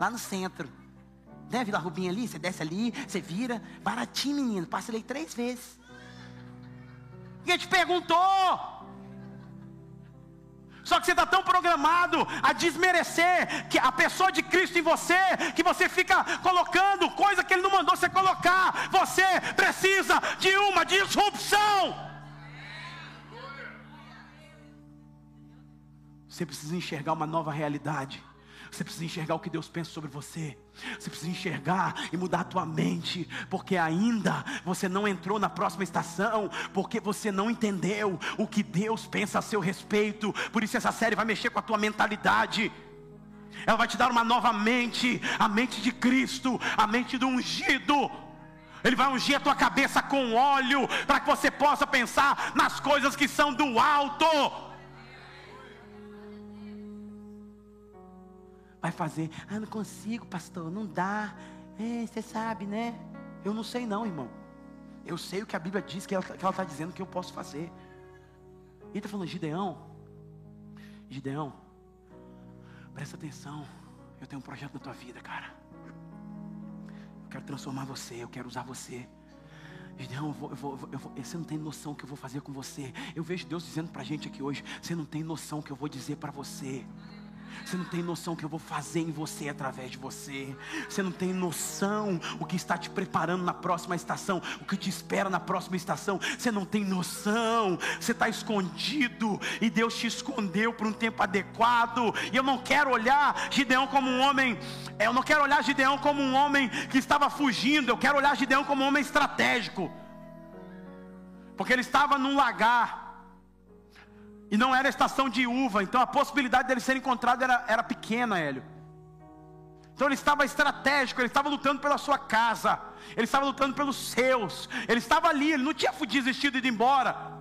Lá no centro. Né, Vila Rubinha ali, você desce ali, você vira. Baratinho, menino. Passei três vezes. Quem te perguntou? Só que você está tão programado a desmerecer que a pessoa de Cristo em você, que você fica colocando coisa que Ele não mandou você colocar. Você precisa de uma disrupção. Você precisa enxergar uma nova realidade. Você precisa enxergar o que Deus pensa sobre você. Você precisa enxergar e mudar a tua mente, porque ainda você não entrou na próxima estação, porque você não entendeu o que Deus pensa a seu respeito. Por isso essa série vai mexer com a tua mentalidade. Ela vai te dar uma nova mente, a mente de Cristo, a mente do ungido. Ele vai ungir a tua cabeça com óleo, para que você possa pensar nas coisas que são do alto. Vai fazer. Ah, não consigo, pastor, não dá. É, você sabe, né? Eu não sei não, irmão. Eu sei o que a Bíblia diz que ela está dizendo que eu posso fazer. E está falando, Gideão, Gideão, presta atenção. Eu tenho um projeto na tua vida, cara. Eu quero transformar você, eu quero usar você. Gideão, eu vou, eu vou, eu vou, você não tem noção o que eu vou fazer com você. Eu vejo Deus dizendo para a gente aqui hoje: você não tem noção o que eu vou dizer para você. Você não tem noção o que eu vou fazer em você através de você. Você não tem noção o que está te preparando na próxima estação, o que te espera na próxima estação. Você não tem noção. Você está escondido e Deus te escondeu por um tempo adequado. E eu não quero olhar Gideão como um homem. Eu não quero olhar Gideão como um homem que estava fugindo. Eu quero olhar Gideão como um homem estratégico. Porque ele estava num lagar e não era estação de uva, então a possibilidade dele ser encontrado era, era pequena, Hélio. Então ele estava estratégico, ele estava lutando pela sua casa, ele estava lutando pelos seus, ele estava ali, ele não tinha desistido e ido embora.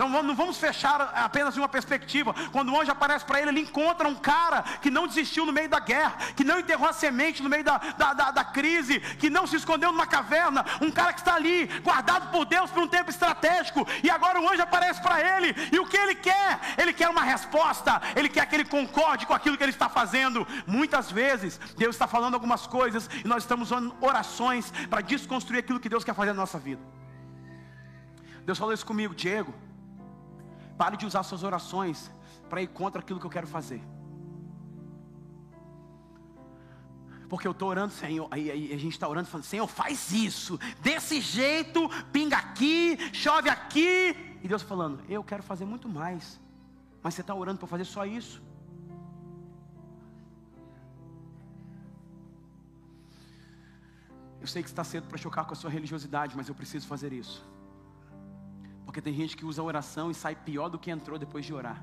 Então não vamos fechar apenas uma perspectiva. Quando o anjo aparece para ele, ele encontra um cara que não desistiu no meio da guerra, que não enterrou a semente no meio da, da, da, da crise, que não se escondeu numa caverna. Um cara que está ali, guardado por Deus por um tempo estratégico. E agora o anjo aparece para ele. E o que ele quer? Ele quer uma resposta. Ele quer que ele concorde com aquilo que ele está fazendo. Muitas vezes, Deus está falando algumas coisas e nós estamos usando orações para desconstruir aquilo que Deus quer fazer na nossa vida. Deus falou isso comigo, Diego. Pare de usar suas orações para ir contra aquilo que eu quero fazer. Porque eu estou orando, Senhor, aí, aí a gente está orando falando, Senhor, faz isso, desse jeito, pinga aqui, chove aqui. E Deus falando, eu quero fazer muito mais. Mas você está orando para fazer só isso. Eu sei que está cedo para chocar com a sua religiosidade, mas eu preciso fazer isso. Porque tem gente que usa oração e sai pior do que entrou depois de orar.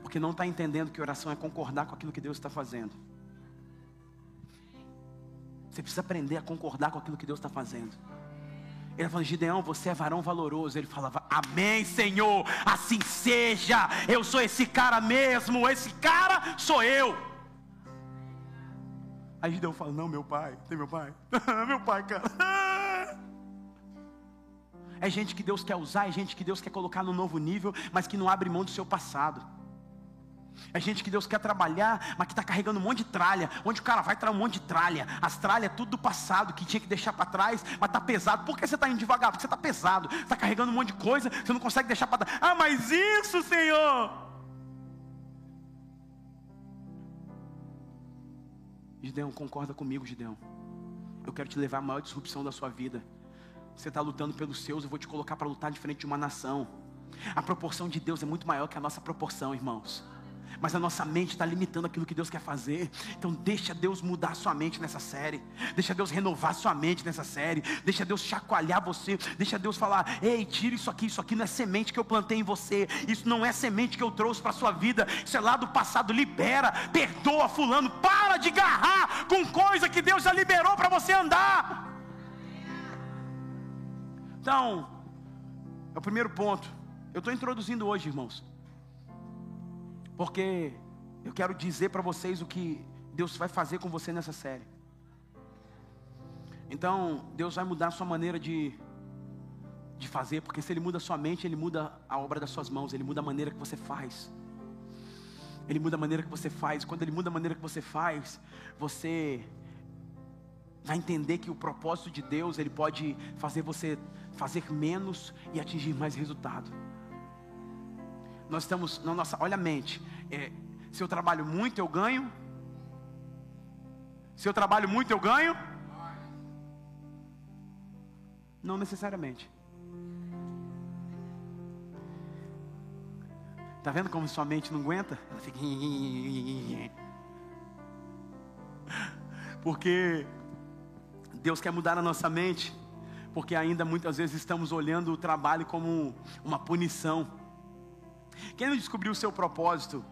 Porque não está entendendo que oração é concordar com aquilo que Deus está fazendo. Você precisa aprender a concordar com aquilo que Deus está fazendo. Ele falou, Gideão, você é varão valoroso. Ele falava, Amém, Senhor, assim seja. Eu sou esse cara mesmo, esse cara sou eu. Aí Gideão fala, não, meu pai, tem meu pai? meu pai, cara. É gente que Deus quer usar, é gente que Deus quer colocar no novo nível, mas que não abre mão do seu passado. É gente que Deus quer trabalhar, mas que está carregando um monte de tralha. Onde o cara vai trazer um monte de tralha. As tralhas é tudo do passado, que tinha que deixar para trás, mas está pesado. Por que você está indo devagar? Porque você está pesado. Está carregando um monte de coisa, você não consegue deixar para trás. Ah, mas isso, Senhor! Gideão, concorda comigo, Gideão. Eu quero te levar à maior disrupção da sua vida. Você está lutando pelos seus, eu vou te colocar para lutar de frente de uma nação. A proporção de Deus é muito maior que a nossa proporção, irmãos. Mas a nossa mente está limitando aquilo que Deus quer fazer. Então deixa Deus mudar sua mente nessa série. Deixa Deus renovar sua mente nessa série. Deixa Deus chacoalhar você. Deixa Deus falar: Ei, tira isso aqui. Isso aqui não é semente que eu plantei em você. Isso não é semente que eu trouxe para sua vida. Isso é lá do passado. Libera, perdoa fulano. Para de garrar com coisa que Deus já liberou para você andar. Então, é o primeiro ponto. Eu estou introduzindo hoje, irmãos, porque eu quero dizer para vocês o que Deus vai fazer com você nessa série. Então, Deus vai mudar a sua maneira de de fazer, porque se ele muda a sua mente, ele muda a obra das suas mãos, ele muda a maneira que você faz. Ele muda a maneira que você faz. Quando ele muda a maneira que você faz, você vai entender que o propósito de Deus, ele pode fazer você fazer menos e atingir mais resultado. Nós estamos na nossa, olha a mente. É, se eu trabalho muito, eu ganho. Se eu trabalho muito, eu ganho. Não necessariamente. Está vendo como sua mente não aguenta? Ela fica. Porque Deus quer mudar a nossa mente, porque ainda muitas vezes estamos olhando o trabalho como uma punição. Quem não descobriu o seu propósito?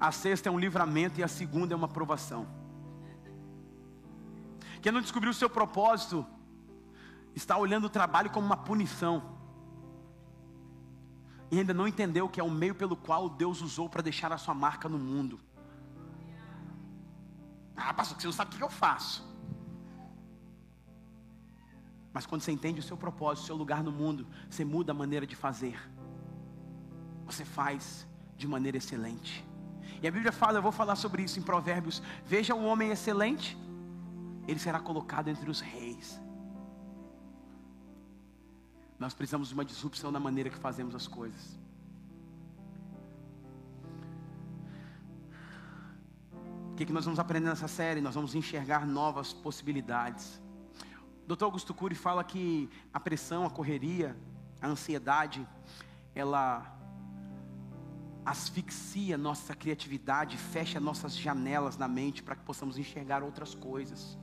A sexta é um livramento e a segunda é uma provação. Quem não descobriu o seu propósito está olhando o trabalho como uma punição. E ainda não entendeu que é o meio pelo qual Deus usou para deixar a sua marca no mundo. Ah, pastor, você não sabe o que eu faço. Mas quando você entende o seu propósito, o seu lugar no mundo, você muda a maneira de fazer. Você faz de maneira excelente. E a Bíblia fala, eu vou falar sobre isso em Provérbios: Veja o homem excelente, ele será colocado entre os reis. Nós precisamos de uma disrupção na maneira que fazemos as coisas. O que, que nós vamos aprender nessa série? Nós vamos enxergar novas possibilidades. Dr. Augusto Cury fala que a pressão, a correria, a ansiedade, ela asfixia nossa criatividade, fecha nossas janelas na mente para que possamos enxergar outras coisas.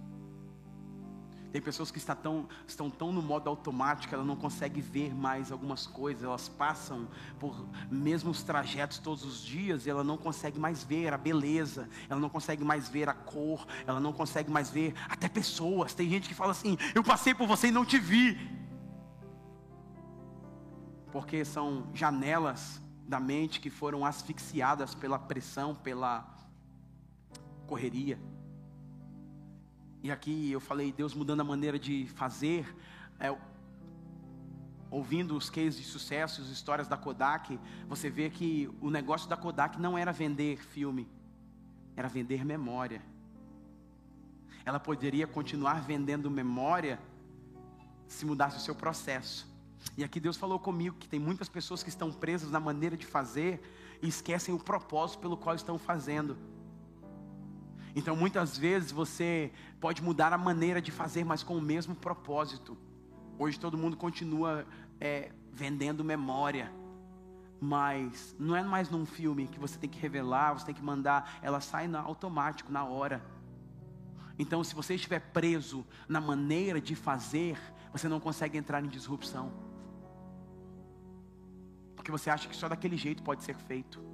Tem pessoas que estão tão, estão tão no modo automático, ela não consegue ver mais algumas coisas, elas passam por mesmos trajetos todos os dias e ela não consegue mais ver a beleza, ela não consegue mais ver a cor, ela não consegue mais ver até pessoas. Tem gente que fala assim: Eu passei por você e não te vi. Porque são janelas da mente que foram asfixiadas pela pressão, pela correria. E aqui eu falei, Deus mudando a maneira de fazer, é, ouvindo os cases de sucesso, as histórias da Kodak, você vê que o negócio da Kodak não era vender filme, era vender memória. Ela poderia continuar vendendo memória se mudasse o seu processo. E aqui Deus falou comigo que tem muitas pessoas que estão presas na maneira de fazer e esquecem o propósito pelo qual estão fazendo. Então muitas vezes você pode mudar a maneira de fazer, mas com o mesmo propósito. Hoje todo mundo continua é, vendendo memória, mas não é mais num filme que você tem que revelar, você tem que mandar, ela sai no automático, na hora. Então, se você estiver preso na maneira de fazer, você não consegue entrar em disrupção, porque você acha que só daquele jeito pode ser feito.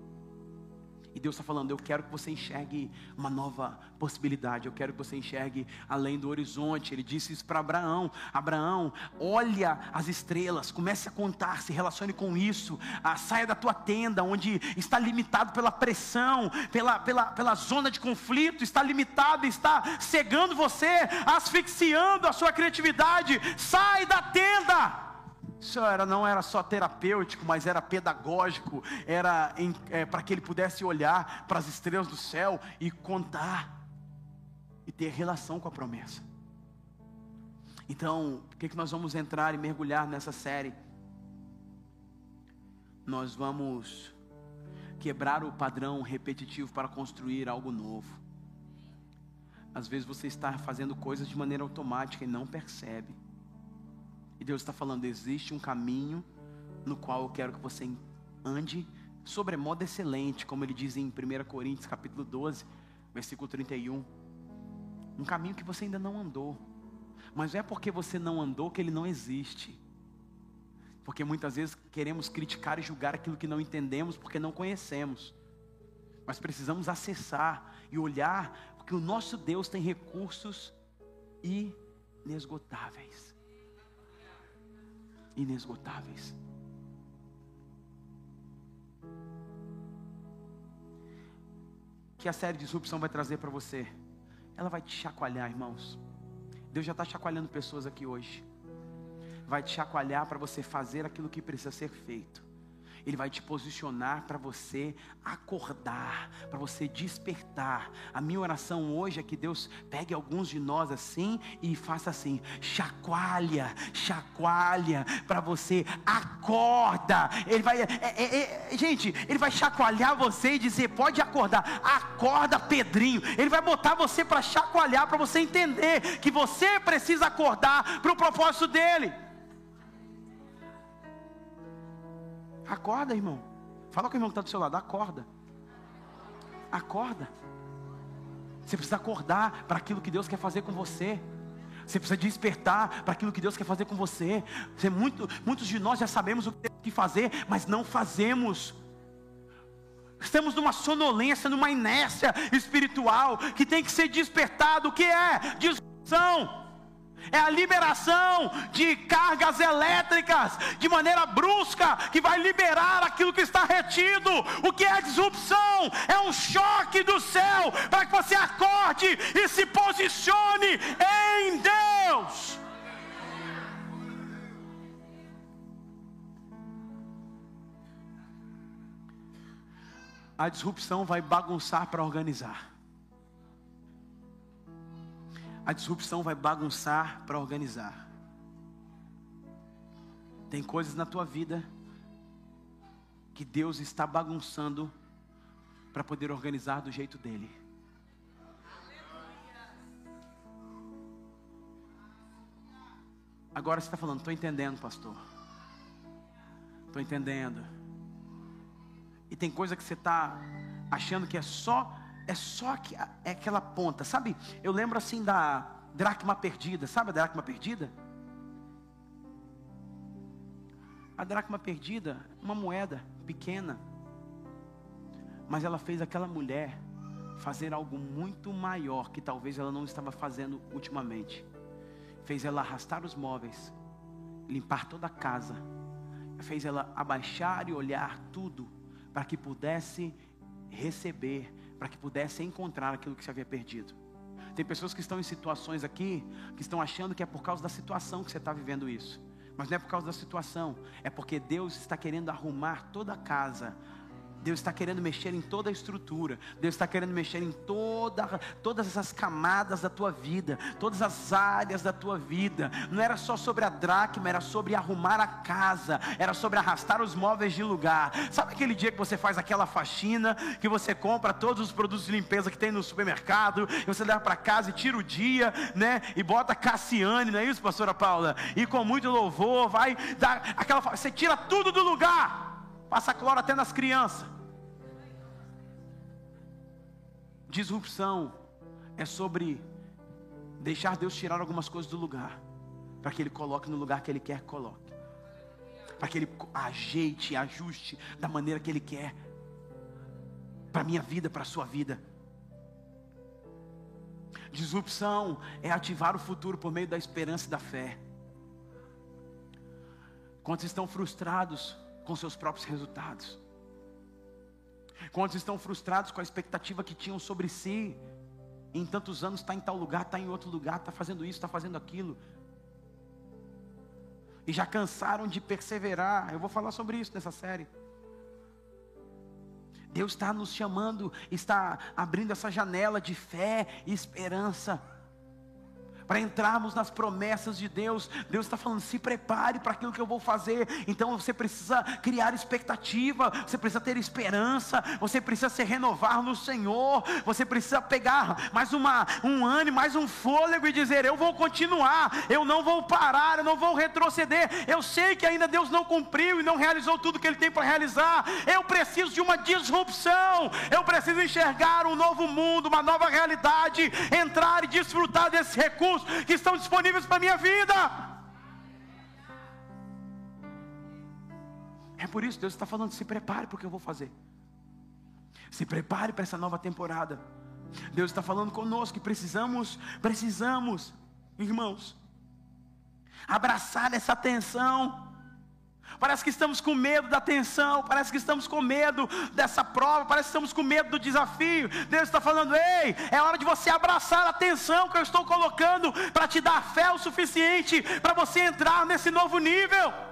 E Deus está falando: eu quero que você enxergue uma nova possibilidade, eu quero que você enxergue além do horizonte. Ele disse isso para Abraão: Abraão, olha as estrelas, comece a contar, se relacione com isso, ah, saia da tua tenda, onde está limitado pela pressão, pela, pela, pela zona de conflito, está limitado, está cegando você, asfixiando a sua criatividade. Sai da tenda. Isso era, não era só terapêutico, mas era pedagógico, era é, para que ele pudesse olhar para as estrelas do céu e contar, e ter relação com a promessa. Então, o que, que nós vamos entrar e mergulhar nessa série? Nós vamos quebrar o padrão repetitivo para construir algo novo. Às vezes você está fazendo coisas de maneira automática e não percebe. E Deus está falando: existe um caminho no qual eu quero que você ande sobremodo excelente, como ele diz em 1 Coríntios capítulo 12, versículo 31. Um caminho que você ainda não andou. Mas não é porque você não andou que ele não existe. Porque muitas vezes queremos criticar e julgar aquilo que não entendemos porque não conhecemos. Mas precisamos acessar e olhar, porque o nosso Deus tem recursos inesgotáveis inesgotáveis. Que a série de disrupção vai trazer para você? Ela vai te chacoalhar, irmãos. Deus já está chacoalhando pessoas aqui hoje. vai te chacoalhar para você fazer aquilo que precisa ser feito. Ele vai te posicionar para você acordar, para você despertar. A minha oração hoje é que Deus pegue alguns de nós assim e faça assim: chacoalha, chacoalha, para você acorda. Ele vai, é, é, é, gente, ele vai chacoalhar você e dizer: pode acordar, acorda, Pedrinho. Ele vai botar você para chacoalhar, para você entender que você precisa acordar para o propósito dele. Acorda, irmão. Fala com o irmão que está do seu lado. Acorda. Acorda. Você precisa acordar para aquilo que Deus quer fazer com você. Você precisa despertar para aquilo que Deus quer fazer com você. você muito, muitos de nós já sabemos o que temos que fazer, mas não fazemos. Estamos numa sonolência, numa inércia espiritual que tem que ser despertado. O que é? Disrupção é a liberação de cargas elétricas de maneira brusca, que vai liberar aquilo que está retido. O que é disrupção? É um choque do céu para que você acorde e se posicione em Deus. A disrupção vai bagunçar para organizar. A disrupção vai bagunçar para organizar. Tem coisas na tua vida que Deus está bagunçando para poder organizar do jeito dele. Agora você está falando, estou entendendo, pastor. Estou entendendo. E tem coisa que você está achando que é só é só que é aquela ponta, sabe? Eu lembro assim da dracma perdida, sabe a dracma perdida? A dracma perdida, uma moeda pequena, mas ela fez aquela mulher fazer algo muito maior que talvez ela não estava fazendo ultimamente. Fez ela arrastar os móveis, limpar toda a casa, fez ela abaixar e olhar tudo para que pudesse receber para que pudesse encontrar aquilo que se havia perdido. Tem pessoas que estão em situações aqui, que estão achando que é por causa da situação que você está vivendo isso. Mas não é por causa da situação, é porque Deus está querendo arrumar toda a casa, Deus está querendo mexer em toda a estrutura. Deus está querendo mexer em toda, todas essas camadas da tua vida, todas as áreas da tua vida. Não era só sobre a dracma, era sobre arrumar a casa, era sobre arrastar os móveis de lugar. Sabe aquele dia que você faz aquela faxina, que você compra todos os produtos de limpeza que tem no supermercado, e você leva para casa e tira o dia, né? E bota Cassiane, não é isso, pastora Paula? E com muito louvor, vai dar aquela. Você tira tudo do lugar. Passa cloro até nas crianças. Disrupção é sobre deixar Deus tirar algumas coisas do lugar, para que Ele coloque no lugar que Ele quer que coloque, para que Ele ajeite, ajuste da maneira que Ele quer, para a minha vida, para a sua vida. Disrupção é ativar o futuro por meio da esperança e da fé. Quantos estão frustrados com seus próprios resultados. Quantos estão frustrados com a expectativa que tinham sobre si? Em tantos anos está em tal lugar, está em outro lugar, está fazendo isso, está fazendo aquilo. E já cansaram de perseverar. Eu vou falar sobre isso nessa série. Deus está nos chamando, está abrindo essa janela de fé e esperança para entrarmos nas promessas de Deus. Deus está falando: se prepare para aquilo que eu vou fazer. Então você precisa criar expectativa, você precisa ter esperança, você precisa se renovar no Senhor, você precisa pegar mais uma, um ânimo, mais um fôlego e dizer: eu vou continuar, eu não vou parar, eu não vou retroceder. Eu sei que ainda Deus não cumpriu e não realizou tudo que Ele tem para realizar. Eu preciso de uma disrupção, eu preciso enxergar um novo mundo, uma nova realidade, entrar e desfrutar desse recurso que estão disponíveis para a minha vida. É por isso que Deus está falando: se prepare para o que eu vou fazer. Se prepare para essa nova temporada. Deus está falando conosco que precisamos, precisamos, irmãos, abraçar essa tensão. Parece que estamos com medo da tensão, parece que estamos com medo dessa prova, parece que estamos com medo do desafio. Deus está falando: ei, é hora de você abraçar a tensão que eu estou colocando para te dar fé o suficiente para você entrar nesse novo nível.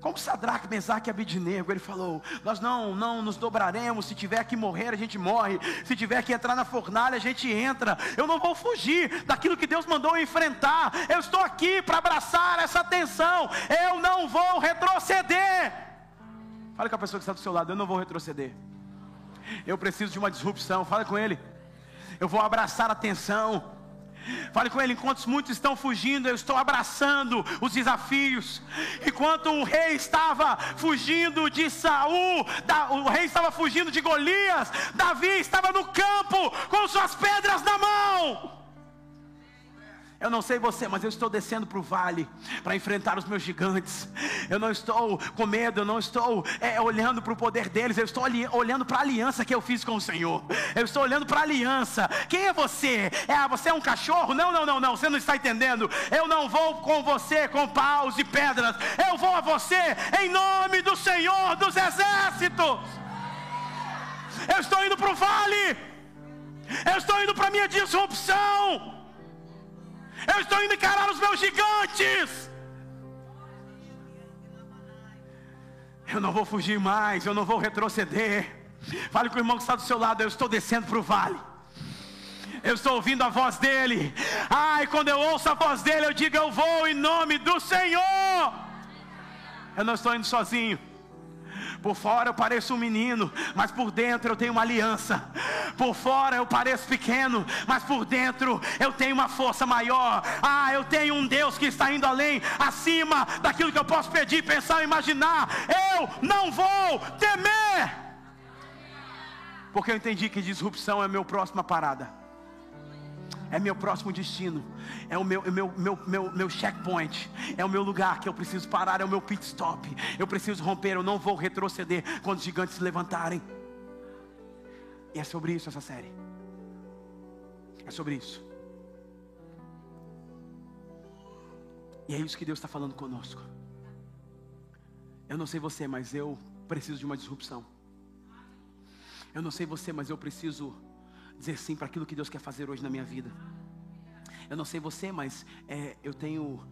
Como Sadraque, Mesaque e Abidinego, ele falou: Nós não, não nos dobraremos. Se tiver que morrer, a gente morre. Se tiver que entrar na fornalha, a gente entra. Eu não vou fugir daquilo que Deus mandou eu enfrentar. Eu estou aqui para abraçar essa tensão. Eu não vou retroceder. Fala com a pessoa que está do seu lado: Eu não vou retroceder. Eu preciso de uma disrupção. Fala com ele. Eu vou abraçar a tensão. Fale com ele, enquanto muitos estão fugindo, eu estou abraçando os desafios. Enquanto o rei estava fugindo de Saul, o rei estava fugindo de Golias, Davi estava no campo com suas pedras na mão. Eu não sei você, mas eu estou descendo para o vale para enfrentar os meus gigantes. Eu não estou com medo, eu não estou é, olhando para o poder deles, eu estou olhando para a aliança que eu fiz com o Senhor. Eu estou olhando para a aliança. Quem é você? É, você é um cachorro? Não, não, não, não, você não está entendendo. Eu não vou com você com paus e pedras. Eu vou a você em nome do Senhor dos exércitos. Eu estou indo para o vale. Eu estou indo para a minha disrupção. Eu estou indo encarar os meus gigantes. Eu não vou fugir mais, eu não vou retroceder. Fale com o irmão que está do seu lado, eu estou descendo para o vale. Eu estou ouvindo a voz dele. Ai, quando eu ouço a voz dele, eu digo: Eu vou em nome do Senhor. Eu não estou indo sozinho. Por fora eu pareço um menino, mas por dentro eu tenho uma aliança. Por fora eu pareço pequeno, mas por dentro eu tenho uma força maior. Ah, eu tenho um Deus que está indo além, acima daquilo que eu posso pedir, pensar, imaginar. Eu não vou temer. Porque eu entendi que disrupção é a minha próxima parada é meu próximo destino, é o meu, é meu, meu, meu, meu checkpoint, é o meu lugar que eu preciso parar, é o meu pit stop. Eu preciso romper, eu não vou retroceder quando os gigantes se levantarem. E é sobre isso essa série. É sobre isso. E é isso que Deus está falando conosco. Eu não sei você, mas eu preciso de uma disrupção. Eu não sei você, mas eu preciso dizer sim para aquilo que Deus quer fazer hoje na minha vida. Eu não sei você, mas é, eu tenho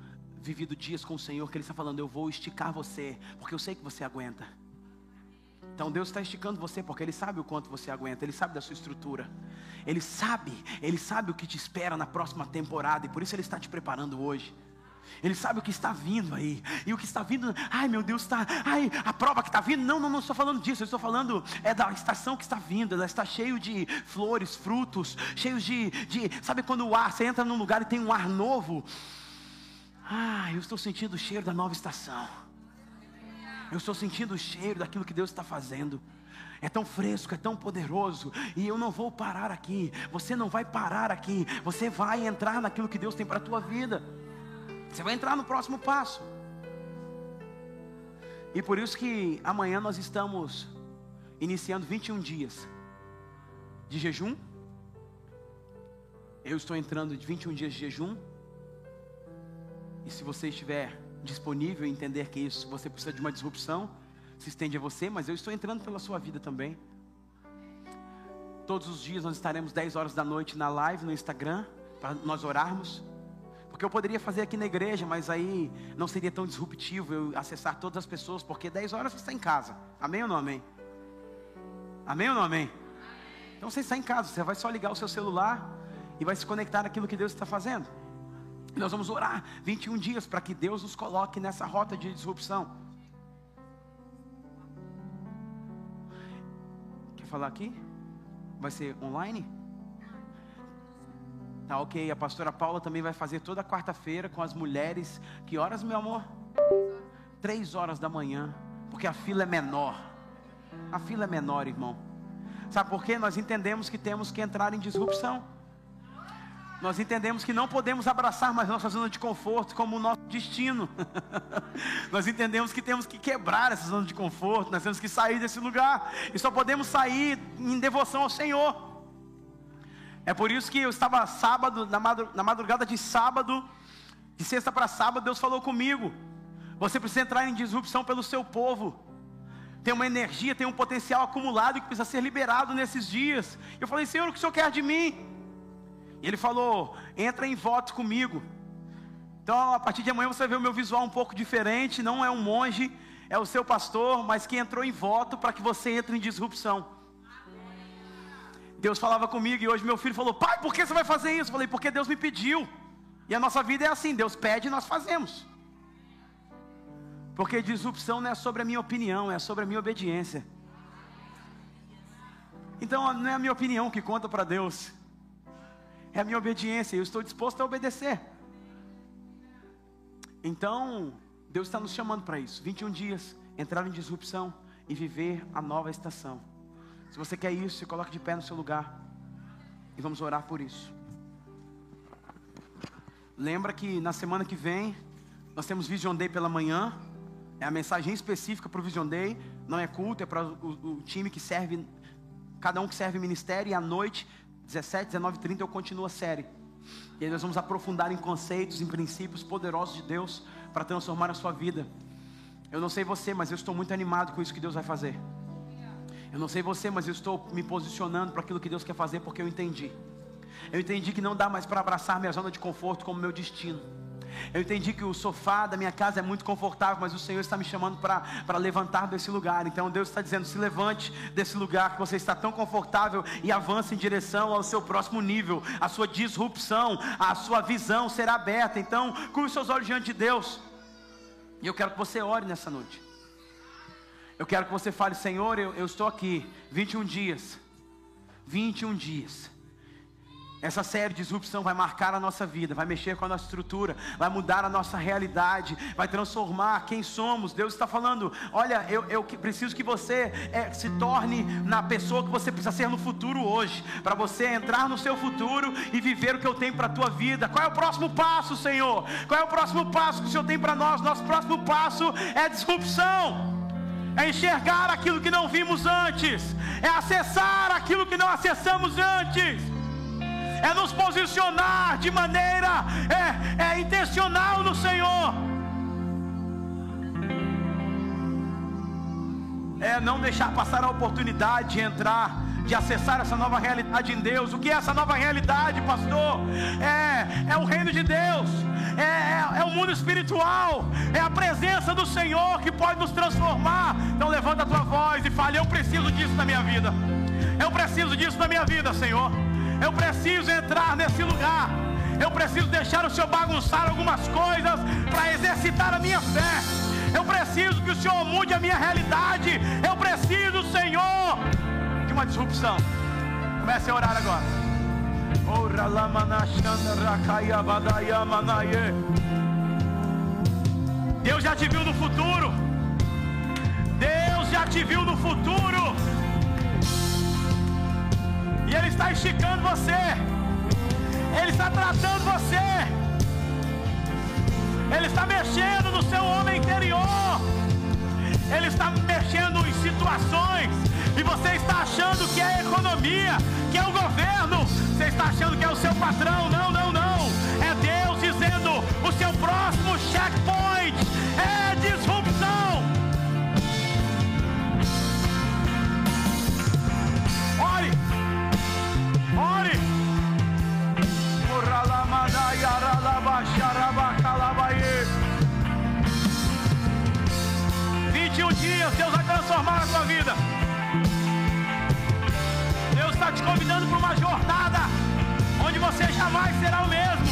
vivido dias com o Senhor que Ele está falando: eu vou esticar você, porque eu sei que você aguenta. Então Deus está esticando você porque Ele sabe o quanto você aguenta, Ele sabe da sua estrutura, Ele sabe, Ele sabe o que te espera na próxima temporada e por isso Ele está te preparando hoje. Ele sabe o que está vindo aí. E o que está vindo, ai meu Deus, está. Ai, a prova que está vindo. Não, não, não estou falando disso. Eu estou falando é da estação que está vindo. Ela está cheio de flores, frutos, cheios de, de. Sabe quando o ar, você entra num lugar e tem um ar novo? Ah, eu estou sentindo o cheiro da nova estação. Eu estou sentindo o cheiro daquilo que Deus está fazendo. É tão fresco, é tão poderoso, e eu não vou parar aqui. Você não vai parar aqui. Você vai entrar naquilo que Deus tem para a tua vida. Você vai entrar no próximo passo. E por isso que amanhã nós estamos iniciando 21 dias de jejum. Eu estou entrando de 21 dias de jejum. E se você estiver disponível e entender que isso você precisa de uma disrupção, se estende a você, mas eu estou entrando pela sua vida também. Todos os dias nós estaremos 10 horas da noite na live no Instagram para nós orarmos. Porque eu poderia fazer aqui na igreja, mas aí não seria tão disruptivo eu acessar todas as pessoas, porque 10 horas você está em casa. Amém ou não amém? Amém ou não amém? Então você está em casa, você vai só ligar o seu celular e vai se conectar naquilo que Deus está fazendo. Nós vamos orar 21 dias para que Deus nos coloque nessa rota de disrupção. Quer falar aqui? Vai ser online? Tá ok, a pastora Paula também vai fazer toda quarta-feira com as mulheres. Que horas, meu amor? Três horas da manhã, porque a fila é menor. A fila é menor, irmão. Sabe por quê? Nós entendemos que temos que entrar em disrupção. Nós entendemos que não podemos abraçar mais nossa zona de conforto como o nosso destino. nós entendemos que temos que quebrar essa zona de conforto, nós temos que sair desse lugar. E só podemos sair em devoção ao Senhor. É por isso que eu estava sábado, na madrugada de sábado, de sexta para sábado, Deus falou comigo. Você precisa entrar em disrupção pelo seu povo. Tem uma energia, tem um potencial acumulado que precisa ser liberado nesses dias. Eu falei, Senhor, o que o Senhor quer de mim? E ele falou: entra em voto comigo. Então, a partir de amanhã você vai ver o meu visual um pouco diferente. Não é um monge, é o seu pastor, mas que entrou em voto para que você entre em disrupção. Deus falava comigo e hoje meu filho falou: Pai, por que você vai fazer isso? Eu falei: Porque Deus me pediu. E a nossa vida é assim: Deus pede e nós fazemos. Porque disrupção não é sobre a minha opinião, é sobre a minha obediência. Então não é a minha opinião que conta para Deus, é a minha obediência, eu estou disposto a obedecer. Então, Deus está nos chamando para isso. 21 dias, entrar em disrupção e viver a nova estação. Se você quer isso, se coloque de pé no seu lugar e vamos orar por isso. Lembra que na semana que vem nós temos Vision Day pela manhã. É a mensagem específica para o Vision Day. Não é culto, é para o, o, time que serve, cada um que serve ministério. E à noite, 17, 19 30, eu continuo a série. E aí nós vamos aprofundar em conceitos, em princípios poderosos de Deus para transformar a sua vida. Eu não sei você, mas eu estou muito animado com isso que Deus vai fazer. Eu não sei você, mas eu estou me posicionando para aquilo que Deus quer fazer porque eu entendi. Eu entendi que não dá mais para abraçar minha zona de conforto como meu destino. Eu entendi que o sofá da minha casa é muito confortável, mas o Senhor está me chamando para levantar desse lugar. Então Deus está dizendo: se levante desse lugar que você está tão confortável e avance em direção ao seu próximo nível. A sua disrupção, a sua visão será aberta. Então, os seus olhos diante de Deus. E eu quero que você ore nessa noite. Eu quero que você fale: Senhor, eu, eu estou aqui 21 dias. 21 dias essa série de disrupção vai marcar a nossa vida, vai mexer com a nossa estrutura, vai mudar a nossa realidade, vai transformar quem somos. Deus está falando: olha, eu, eu preciso que você é, se torne na pessoa que você precisa ser no futuro hoje, para você entrar no seu futuro e viver o que eu tenho para a tua vida. Qual é o próximo passo, Senhor? Qual é o próximo passo que o Senhor tem para nós? Nosso próximo passo é disrupção. É enxergar aquilo que não vimos antes, é acessar aquilo que não acessamos antes é nos posicionar de maneira é, é intencional no Senhor. É não deixar passar a oportunidade de entrar de acessar essa nova realidade em Deus. O que é essa nova realidade, pastor? É, é o reino de Deus, é, é, é, o mundo espiritual, é a presença do Senhor que pode nos transformar. Então levanta a tua voz e fale: Eu preciso disso na minha vida. Eu preciso disso na minha vida, Senhor. Eu preciso entrar nesse lugar. Eu preciso deixar o Senhor bagunçar algumas coisas para exercitar a minha fé. Eu preciso que o Senhor mude a minha realidade. Eu preciso, Senhor, uma disrupção. Comece a orar agora. Deus já te viu no futuro. Deus já te viu no futuro. E Ele está esticando você. Ele está tratando você. Ele está mexendo no seu homem interior. Ele está mexendo em situações. E você está achando que é a economia, que é o governo. Você está achando que é o seu patrão. Não, não, não. É Deus dizendo: o seu próximo checkpoint é disrupção. Ore. Ore. 21 dias, Deus vai transformar a sua vida. Deus está te convidando para uma jornada onde você jamais será o mesmo.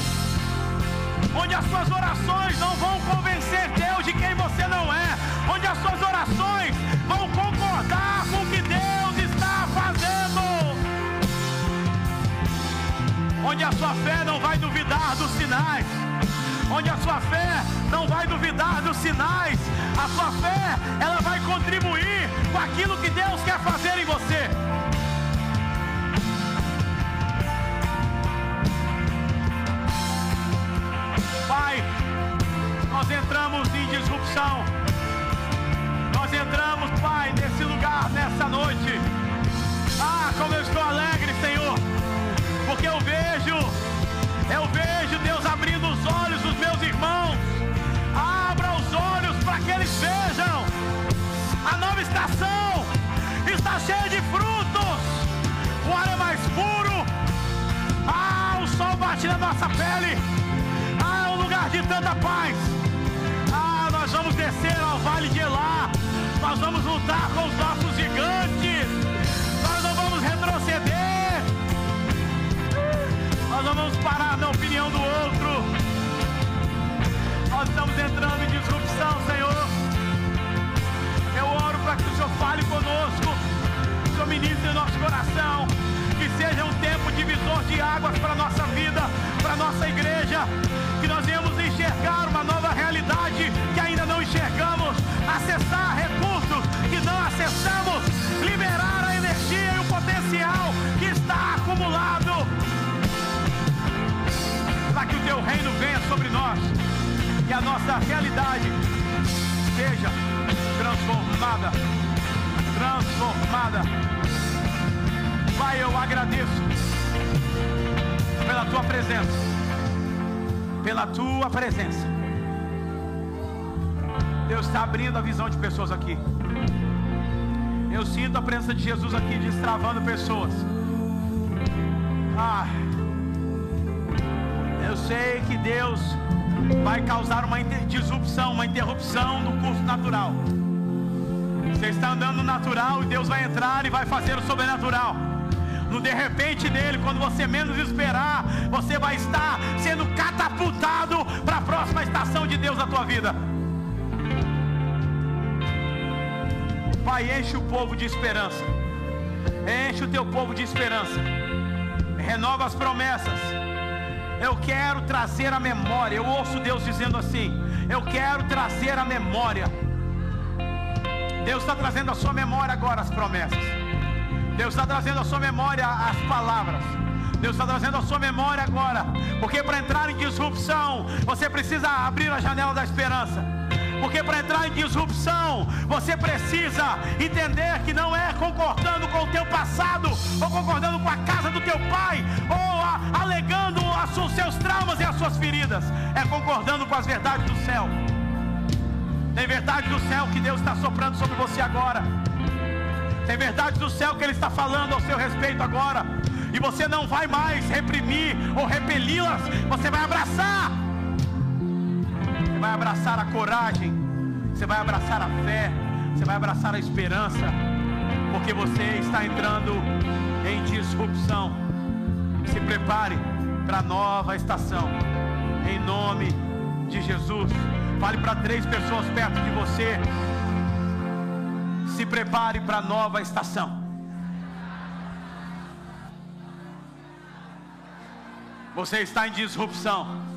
Onde as suas orações não vão convencer Deus de quem você não é. Onde as suas orações vão concordar com o que Deus está fazendo onde a sua fé não vai duvidar dos sinais, onde a sua fé não vai duvidar dos sinais, a sua fé ela vai contribuir com aquilo que Deus quer fazer em você. Nós entramos em disrupção. Nós entramos, Pai, nesse lugar, nessa noite. Ah, como eu estou alegre, Senhor. Porque eu vejo, eu vejo Deus abrindo os olhos dos meus irmãos. Abra os olhos para que eles vejam. A nova estação está cheia de frutos. O ar é mais puro. Ah, o sol bate na nossa pele. Ah, é um lugar de tanta paz. Descer ao vale de Elá. Nós vamos lutar com os nossos gigantes. Nós não vamos retroceder. Nós não vamos parar na opinião do outro. Nós estamos entrando em disrupção, Senhor. Eu oro para que o Senhor fale conosco. Que o Senhor ministre em nosso coração. Que seja um tempo divisor de águas para a nossa vida, para a nossa igreja. Que nós venhamos enxergar uma nova realidade Acessar recursos que não acessamos. Liberar a energia e o potencial que está acumulado. Para que o teu reino venha sobre nós. E a nossa realidade seja transformada. Transformada. Pai, eu agradeço pela tua presença. Pela tua presença. Deus está abrindo a visão de pessoas aqui. Eu sinto a presença de Jesus aqui destravando pessoas. Ah, eu sei que Deus vai causar uma disrupção, uma interrupção do curso natural. Você está andando no natural e Deus vai entrar e vai fazer o sobrenatural. No de repente dele, quando você menos esperar, você vai estar sendo catapultado para a próxima estação de Deus na tua vida. Pai, enche o povo de esperança. Enche o teu povo de esperança. Renova as promessas. Eu quero trazer a memória. Eu ouço Deus dizendo assim: Eu quero trazer a memória. Deus está trazendo a sua memória agora as promessas. Deus está trazendo a sua memória as palavras. Deus está trazendo a sua memória agora. Porque para entrar em disrupção, você precisa abrir a janela da esperança. Porque para entrar em disrupção, você precisa entender que não é concordando com o teu passado, ou concordando com a casa do teu pai, ou a, alegando os seus traumas e as suas feridas, é concordando com as verdades do céu. Tem verdade do céu que Deus está soprando sobre você agora. Tem verdade do céu que Ele está falando ao seu respeito agora. E você não vai mais reprimir ou repeli-las, você vai abraçar vai abraçar a coragem, você vai abraçar a fé, você vai abraçar a esperança, porque você está entrando em disrupção. Se prepare para a nova estação, em nome de Jesus. Fale para três pessoas perto de você. Se prepare para a nova estação. Você está em disrupção.